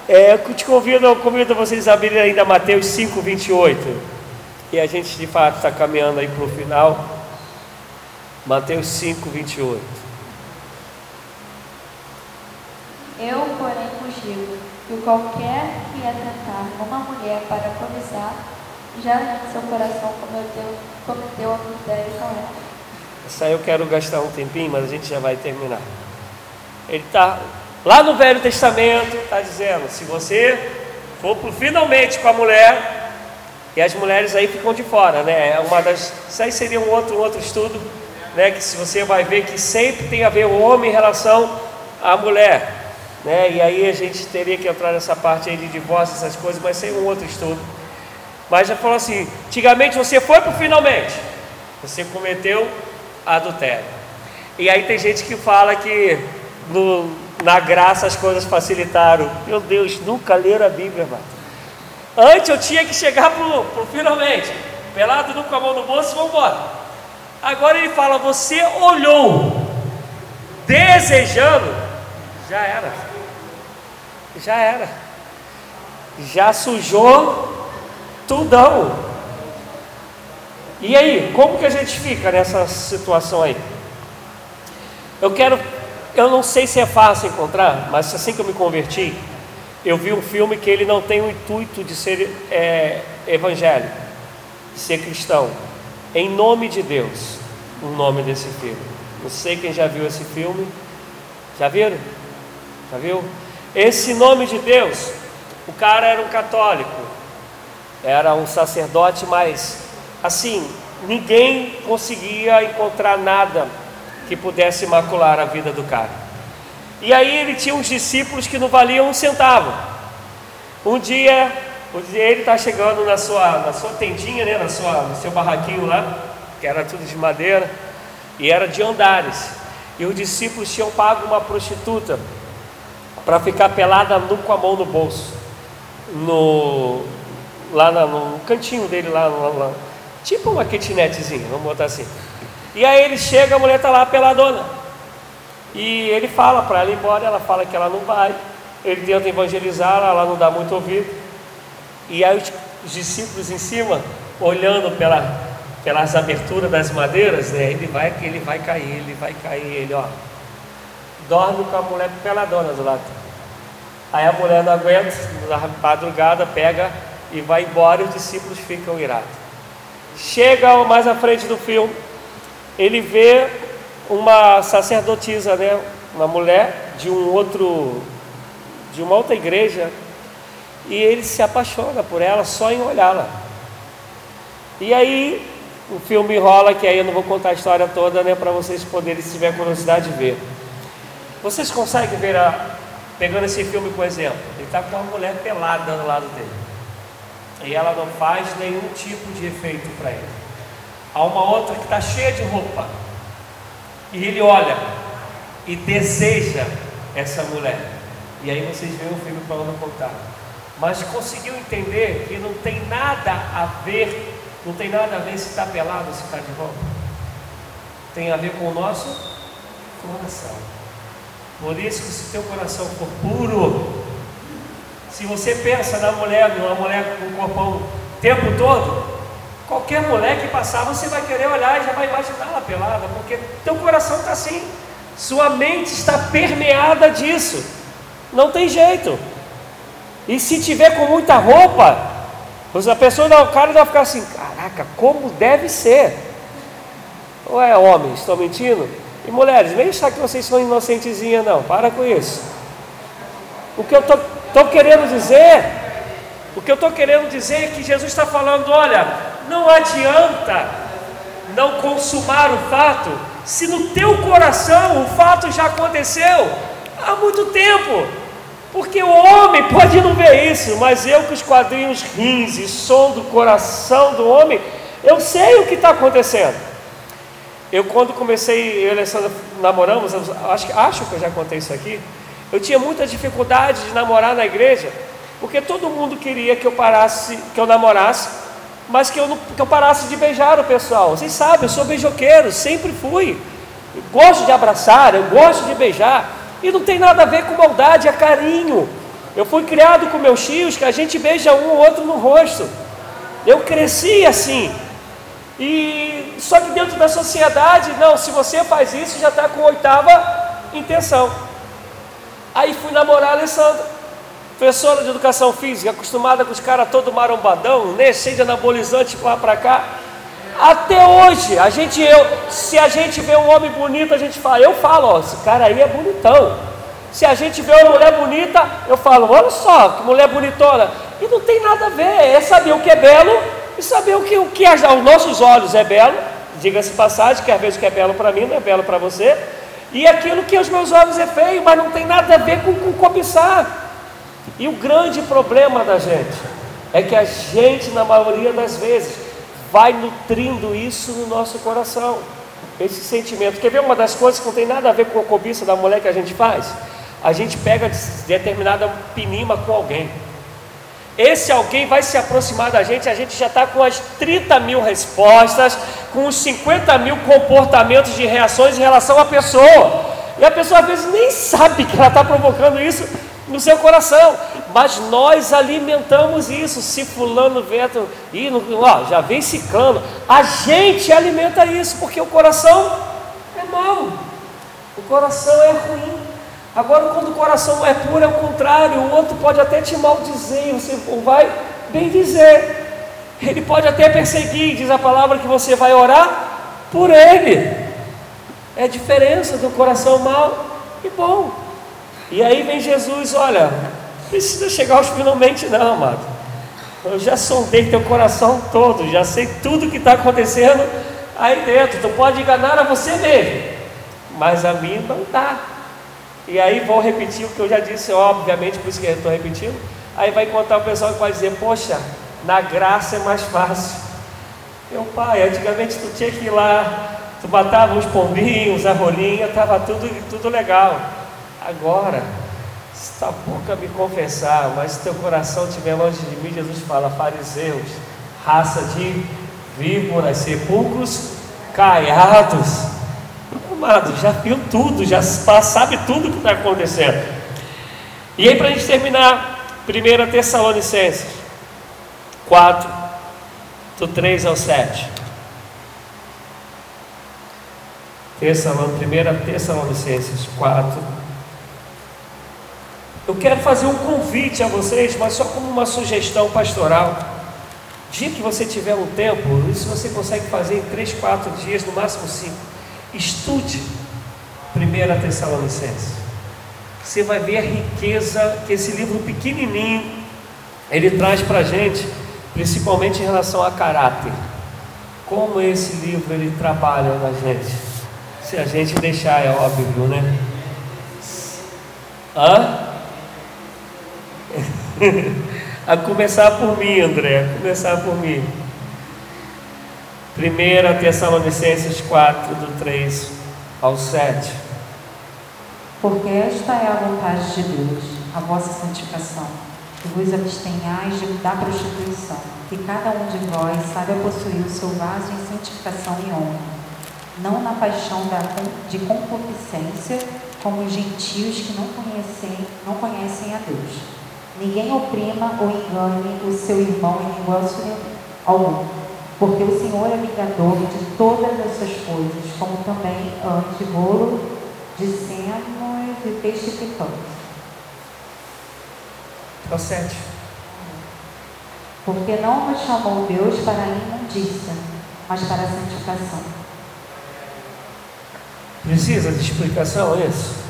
É, eu te convido, eu convido vocês a abrirem ainda Mateus 5, 28. E a gente de fato está caminhando aí para o final. Mateus 5, 28. Eu, porém, vos digo que qualquer que atentar numa mulher para cobiçar, já em seu coração cometeu, cometeu adultério com ela. Isso aí eu quero gastar um tempinho, mas a gente já vai terminar. Ele está lá no Velho Testamento, está dizendo: se você for pro, finalmente com a mulher, e as mulheres aí ficam de fora, né? É uma das, isso aí seria um outro, um outro estudo, né? Que se você vai ver que sempre tem a ver o homem em relação à mulher. né? E aí a gente teria que entrar nessa parte aí de divórcio, essas coisas, mas sem um outro estudo. Mas já falou assim: antigamente você foi para finalmente, você cometeu adultério. E aí tem gente que fala que no, na graça as coisas facilitaram. Meu Deus, nunca leram a Bíblia, mano. Antes eu tinha que chegar pro, pro finalmente, pelado no com a mão no bolso vamos embora. Agora ele fala: você olhou, desejando, já era, já era, já sujou tudão. E aí, como que a gente fica nessa situação aí? Eu quero, eu não sei se é fácil encontrar, mas assim que eu me converti, eu vi um filme que ele não tem o intuito de ser é, evangélico, ser cristão. Em nome de Deus, o nome desse filme. Não sei quem já viu esse filme. Já viram? Já viu? Esse nome de Deus, o cara era um católico, era um sacerdote, mas assim, ninguém conseguia encontrar nada que pudesse macular a vida do cara. E aí ele tinha uns discípulos que não valiam um centavo. Um dia, ele está chegando na sua, na sua tendinha, né, na sua, no seu barraquinho lá, que era tudo de madeira, e era de andares. E os discípulos tinham pago uma prostituta para ficar pelada nu com a mão no bolso, no, lá no cantinho dele, lá, lá, lá, tipo uma kitnetzinha, vamos botar assim. E aí ele chega, a mulher está lá peladona. E ele fala para ela ir embora, ela fala que ela não vai. Ele tenta evangelizar, ela não dá muito ouvido. E aí os, os discípulos em cima, olhando pela, pelas aberturas das madeiras, né, ele vai ele vai cair, ele vai cair, ele ó. Dorme com a mulher peladona do lado. Aí a mulher não aguenta, na madrugada pega e vai embora e os discípulos ficam irados. Chega mais à frente do filme, ele vê uma sacerdotisa, né, uma mulher de um outro, de uma outra igreja, e ele se apaixona por ela só em olhá-la. E aí o filme rola, que aí eu não vou contar a história toda, né, para vocês poderem, se tiver curiosidade, ver. Vocês conseguem ver, a, pegando esse filme como exemplo, ele está com uma mulher pelada do lado dele, e ela não faz nenhum tipo de efeito para ele. Há uma outra que está cheia de roupa. E ele olha e deseja essa mulher. E aí vocês veem o filme para não contar. Mas conseguiu entender que não tem nada a ver, não tem nada a ver se está pelado se está de roupa. Tem a ver com o nosso coração. Por isso que se teu coração for puro, se você pensa na mulher, numa mulher com o corpão o tempo todo, Qualquer mulher que passar, você vai querer olhar e já vai imaginar ela pelada, porque teu coração está assim, sua mente está permeada disso, não tem jeito. E se tiver com muita roupa, a pessoa, o cara vai ficar assim, caraca, como deve ser? Ou é homens, estou mentindo? E mulheres, nem achar que vocês são inocentezinhas não, para com isso. O que eu estou querendo dizer, o que eu estou querendo dizer é que Jesus está falando, olha, não adianta não consumar o fato, se no teu coração o fato já aconteceu há muito tempo. Porque o homem pode não ver isso, mas eu que os quadrinhos rins e som do coração do homem, eu sei o que está acontecendo. Eu quando comecei, eu e Alessandra namoramos, acho, acho que eu já contei isso aqui, eu tinha muita dificuldade de namorar na igreja, porque todo mundo queria que eu parasse, que eu namorasse mas que eu, não, que eu parasse de beijar o pessoal. Vocês sabem, eu sou beijoqueiro, sempre fui. Eu gosto de abraçar, eu gosto de beijar. E não tem nada a ver com maldade, é carinho. Eu fui criado com meus tios que a gente beija um ou outro no rosto. Eu cresci assim. E só que dentro da sociedade, não, se você faz isso, já está com oitava intenção. Aí fui namorar a Alessandra professora de educação física, acostumada com os caras todo marombadão, né, cheio de anabolizante lá para cá. Até hoje, a gente, eu, se a gente vê um homem bonito, a gente fala, eu falo, ó, esse cara aí é bonitão. Se a gente vê uma mulher bonita, eu falo, olha só, que mulher bonitona. E não tem nada a ver, é saber o que é belo e saber o que, o que aos nossos olhos é belo. Diga-se passagem, que às vezes o que é belo para mim não é belo para você. E aquilo que aos meus olhos é feio, mas não tem nada a ver com, com cobiçar. E o grande problema da gente é que a gente, na maioria das vezes, vai nutrindo isso no nosso coração, esse sentimento. Quer ver uma das coisas que não tem nada a ver com a cobiça da mulher que a gente faz? A gente pega determinada pinima com alguém. Esse alguém vai se aproximar da gente, a gente já está com as 30 mil respostas, com os 50 mil comportamentos de reações em relação à pessoa. E a pessoa às vezes nem sabe que ela está provocando isso no seu coração, mas nós alimentamos isso. Se fulano veto, e já vem ciclando, a gente alimenta isso, porque o coração é mau, o coração é ruim. Agora, quando o coração é puro, é o contrário. O outro pode até te maldizer, você vai bem dizer. Ele pode até perseguir, diz a palavra que você vai orar por ele. É a diferença do coração mau e bom. E aí vem Jesus, olha, não precisa chegar aos finalmente não, amado. Eu já sondei teu coração todo, já sei tudo que está acontecendo aí dentro. Tu pode enganar a você mesmo, mas a mim não dá. E aí vou repetir o que eu já disse, obviamente, por isso que eu estou repetindo. Aí vai contar o pessoal que vai dizer, poxa, na graça é mais fácil. Meu pai, antigamente tu tinha que ir lá, tu matava os pombinhos, a rolinha, estava tudo, tudo legal. Agora, se tua boca me confessar, mas se teu coração estiver longe de mim, Jesus fala, fariseus, raça de víboras, sepulcros caiados. Amado, já viu tudo, já sabe tudo o que está acontecendo. E aí, para a gente terminar, 1 Tessalonicenses 4, do 3 ao 7. Tessalon, 1 Tessalonicenses 4. Eu quero fazer um convite a vocês, mas só como uma sugestão pastoral. Dia que você tiver um tempo, isso você consegue fazer em 3, 4 dias, no máximo 5 Estude 1 Tessalonicenses. Você vai ver a riqueza que esse livro pequenininho ele traz para a gente, principalmente em relação a caráter. Como esse livro ele trabalha na gente. Se a gente deixar, é óbvio, né? Hã? A começar por mim, André, a começar por mim. 1 Tessalonicenses 4, do 3 ao 7. Porque esta é a vontade de Deus, a vossa santificação, que vos abstenhais de, da prostituição, que cada um de vós saiba possuir o seu vaso em santificação e honra, não na paixão da, de concupiscência, como os gentios que não conhecem, não conhecem a Deus. Ninguém oprima ou engane o seu irmão em negócio algum porque o Senhor é vingador de todas essas coisas, como também antes bolo, dissemos e testificamos. É o 7. Porque não nos chamou Deus para a imundícia, mas para a santificação. Precisa de explicação isso?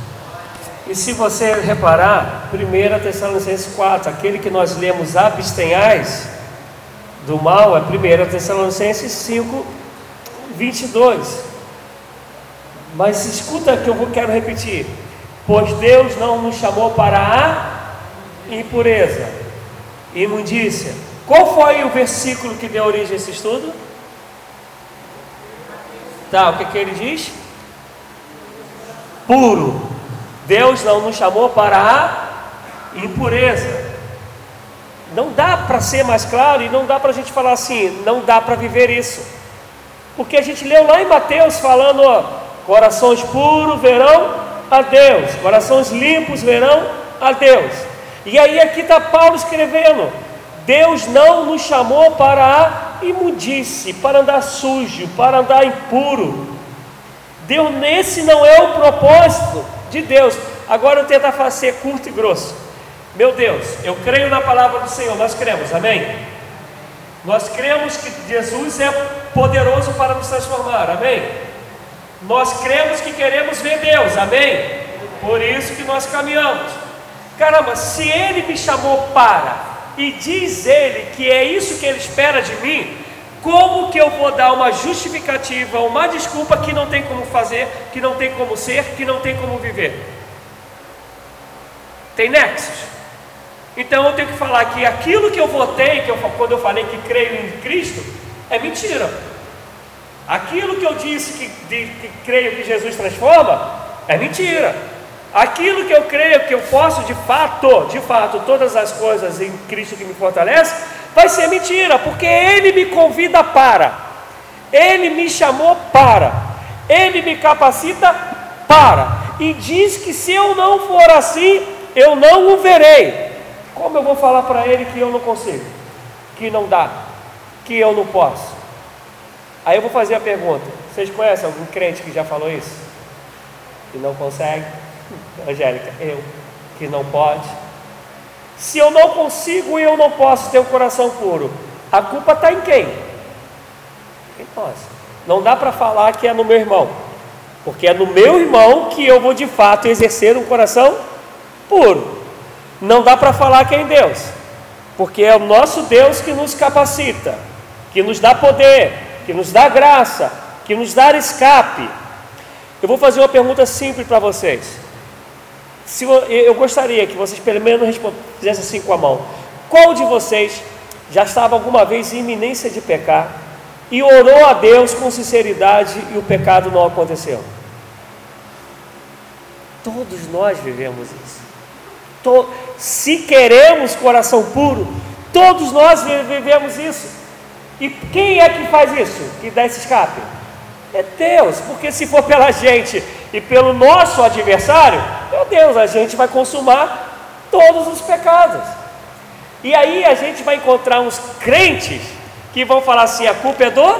E se você reparar, 1 Tessalonicenses 4, aquele que nós lemos abstenhais, do mal é 1 Tessalonicenses 5, 22. Mas escuta que eu quero repetir. Pois Deus não nos chamou para a impureza, imundícia. Qual foi o versículo que deu origem a esse estudo? Tá, o que, que ele diz? Puro. Deus não nos chamou para a impureza. Não dá para ser mais claro e não dá para a gente falar assim, não dá para viver isso. Porque a gente leu lá em Mateus falando, ó, corações puros verão a Deus, corações limpos verão a Deus. E aí aqui está Paulo escrevendo: Deus não nos chamou para a imundice, para andar sujo, para andar impuro. Deus, nesse não é o propósito de Deus. Agora eu tentar fazer curto e grosso. Meu Deus, eu creio na palavra do Senhor, nós cremos, amém? Nós cremos que Jesus é poderoso para nos transformar, amém? Nós cremos que queremos ver Deus, amém? Por isso que nós caminhamos. Caramba, se Ele me chamou para, e diz Ele que é isso que Ele espera de mim, Como que eu vou dar uma justificativa, uma desculpa que não tem como fazer, que não tem como ser, que não tem como viver? Tem nexos. Então eu tenho que falar que aquilo que eu votei, que eu, quando eu falei que creio em Cristo, é mentira. Aquilo que eu disse que, de, que creio que Jesus transforma, é mentira. Aquilo que eu creio que eu posso de fato, de fato, todas as coisas em Cristo que me fortalece, vai ser mentira, porque Ele me convida para, Ele me chamou para, Ele me capacita para, e diz que se eu não for assim, eu não o verei. Como eu vou falar para Ele que eu não consigo, que não dá, que eu não posso? Aí eu vou fazer a pergunta: vocês conhecem algum crente que já falou isso? Que não consegue? Angélica, eu, que não pode. Se eu não consigo e eu não posso ter um coração puro, a culpa está em quem? Quem possa. Não dá para falar que é no meu irmão, porque é no meu irmão que eu vou de fato exercer um coração puro. Não dá para falar que é em Deus, porque é o nosso Deus que nos capacita, que nos dá poder, que nos dá graça, que nos dá escape. Eu vou fazer uma pergunta simples para vocês. Se eu, gostaria que vocês pelo menos fizessem assim com a mão. Qual de vocês já estava alguma vez em iminência de pecar e orou a Deus com sinceridade e o pecado não aconteceu? Todos nós vivemos isso. To, se queremos coração puro, todos nós vivemos isso. E quem é que faz isso? Que dá esse escape? É Deus, porque se for pela gente e pelo nosso adversário, meu Deus, a gente vai consumar todos os pecados. E aí a gente vai encontrar uns crentes que vão falar assim: a culpa é do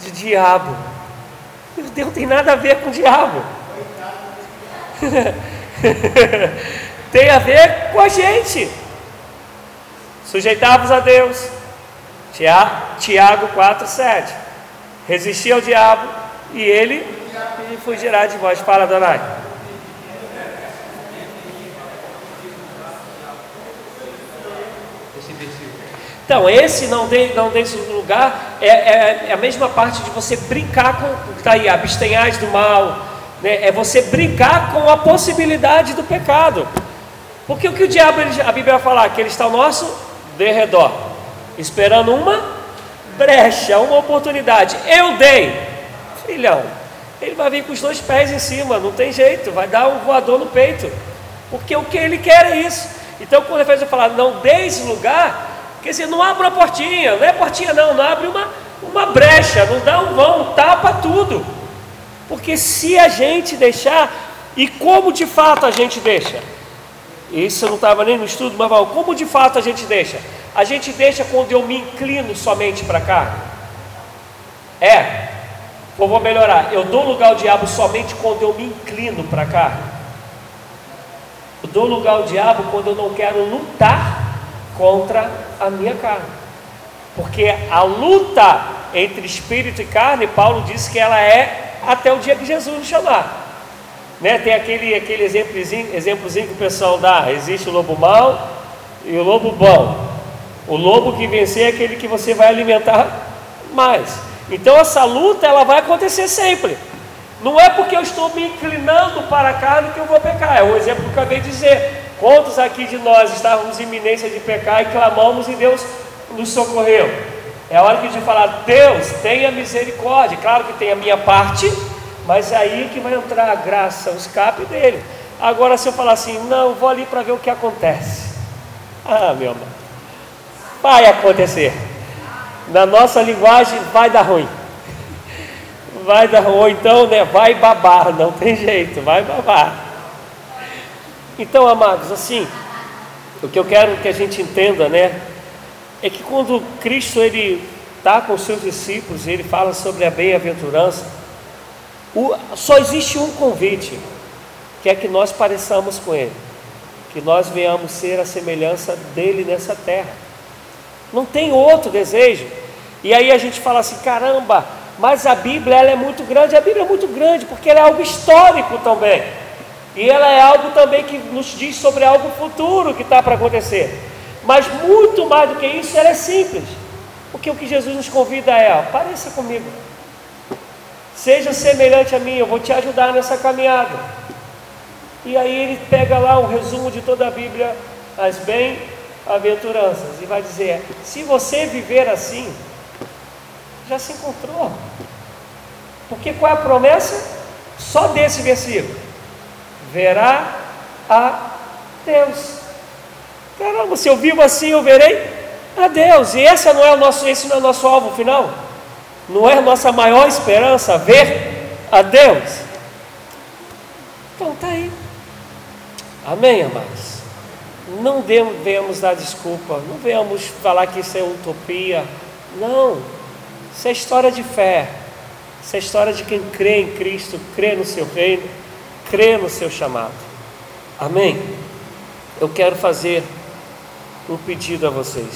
de diabo. Meu Deus, tem nada a ver com o diabo. tem a ver com a gente. Sujeitavos a Deus. Tiago 4, 7. Resistir ao diabo e ele fugirá de vós. Fala, Donai. Então, esse não tem, não tem lugar, é, é, é, a mesma parte de você brincar com, está aí, abstenhais do mal, né? é você brincar com a possibilidade do pecado. Porque o que o diabo, a Bíblia vai falar? Que ele está ao nosso derredor, esperando uma brecha, uma oportunidade. Eu dei, filhão, ele vai vir com os dois pés em cima, não tem jeito, vai dar um voador no peito, porque o que ele quer é isso. Então, quando fez eu falar, não dê esse lugar, quer dizer, não abre uma portinha, não é portinha, não, não abre uma, uma brecha, não dá um vão, tapa tudo. Porque se a gente deixar, e como de fato a gente deixa? Isso não estava nem no estudo, mas como de fato a gente deixa? A gente deixa quando eu me inclino somente para cá? É, ou vou melhorar, eu dou lugar ao diabo somente quando eu me inclino para cá. Eu dou lugar ao diabo quando eu não quero lutar contra a minha carne. Porque a luta entre espírito e carne, Paulo disse que ela é até o dia que Jesus nos chamar. Né? Tem aquele, aquele exemplozinho, exemplozinho que o pessoal dá: existe o lobo mau e o lobo bom. O lobo que vencer é aquele que você vai alimentar mais. Então essa luta ela vai acontecer sempre. Não é porque eu estou me inclinando para a carne que eu vou pecar. É o exemplo que eu acabei de dizer. Quantos aqui de nós estávamos em iminência de pecar e clamamos e Deus nos socorreu? É hora que de falar, Deus, tenha misericórdia. Claro que tem a minha parte, mas é aí que vai entrar a graça, o escape dele. Agora, se eu falar assim, não, vou ali para ver o que acontece. Ah, meu irmão, vai acontecer na nossa linguagem, vai dar ruim. Vai dar ruim, ou então, né, vai babar, não tem jeito, vai babar. Então, amados, assim, o que eu quero que a gente entenda, né, é que quando Cristo ele está com os seus discípulos, ele fala sobre a bem-aventurança, só existe um convite, que é que nós pareçamos com Ele, que nós venhamos ser a semelhança dele nessa terra. Não tem outro desejo. E aí a gente fala assim: caramba, mas a Bíblia ela é muito grande. A Bíblia é muito grande porque ela é algo histórico também. E ela é algo também que nos diz sobre algo futuro que está para acontecer. Mas muito mais do que isso, ela é simples. Porque o que Jesus nos convida é: pareça comigo, seja semelhante a mim, eu vou te ajudar nessa caminhada. E aí ele pega lá um resumo de toda a Bíblia, as bem-aventuranças, e vai dizer: se você viver assim, já se encontrou. Porque qual é a promessa? Só desse versículo: verá a Deus. Caramba, se eu vivo assim, eu verei a Deus. E esse não é o nosso, esse não é o nosso alvo final. Não é a nossa maior esperança ver a Deus. Então tá aí. Amém, amados. Não devemos dar desculpa, não venhamos falar que isso é utopia. Não. Isso é história de fé. Isso é história de quem crê em Cristo, crê no seu reino, crê no seu chamado. Amém? Eu quero fazer um pedido a vocês.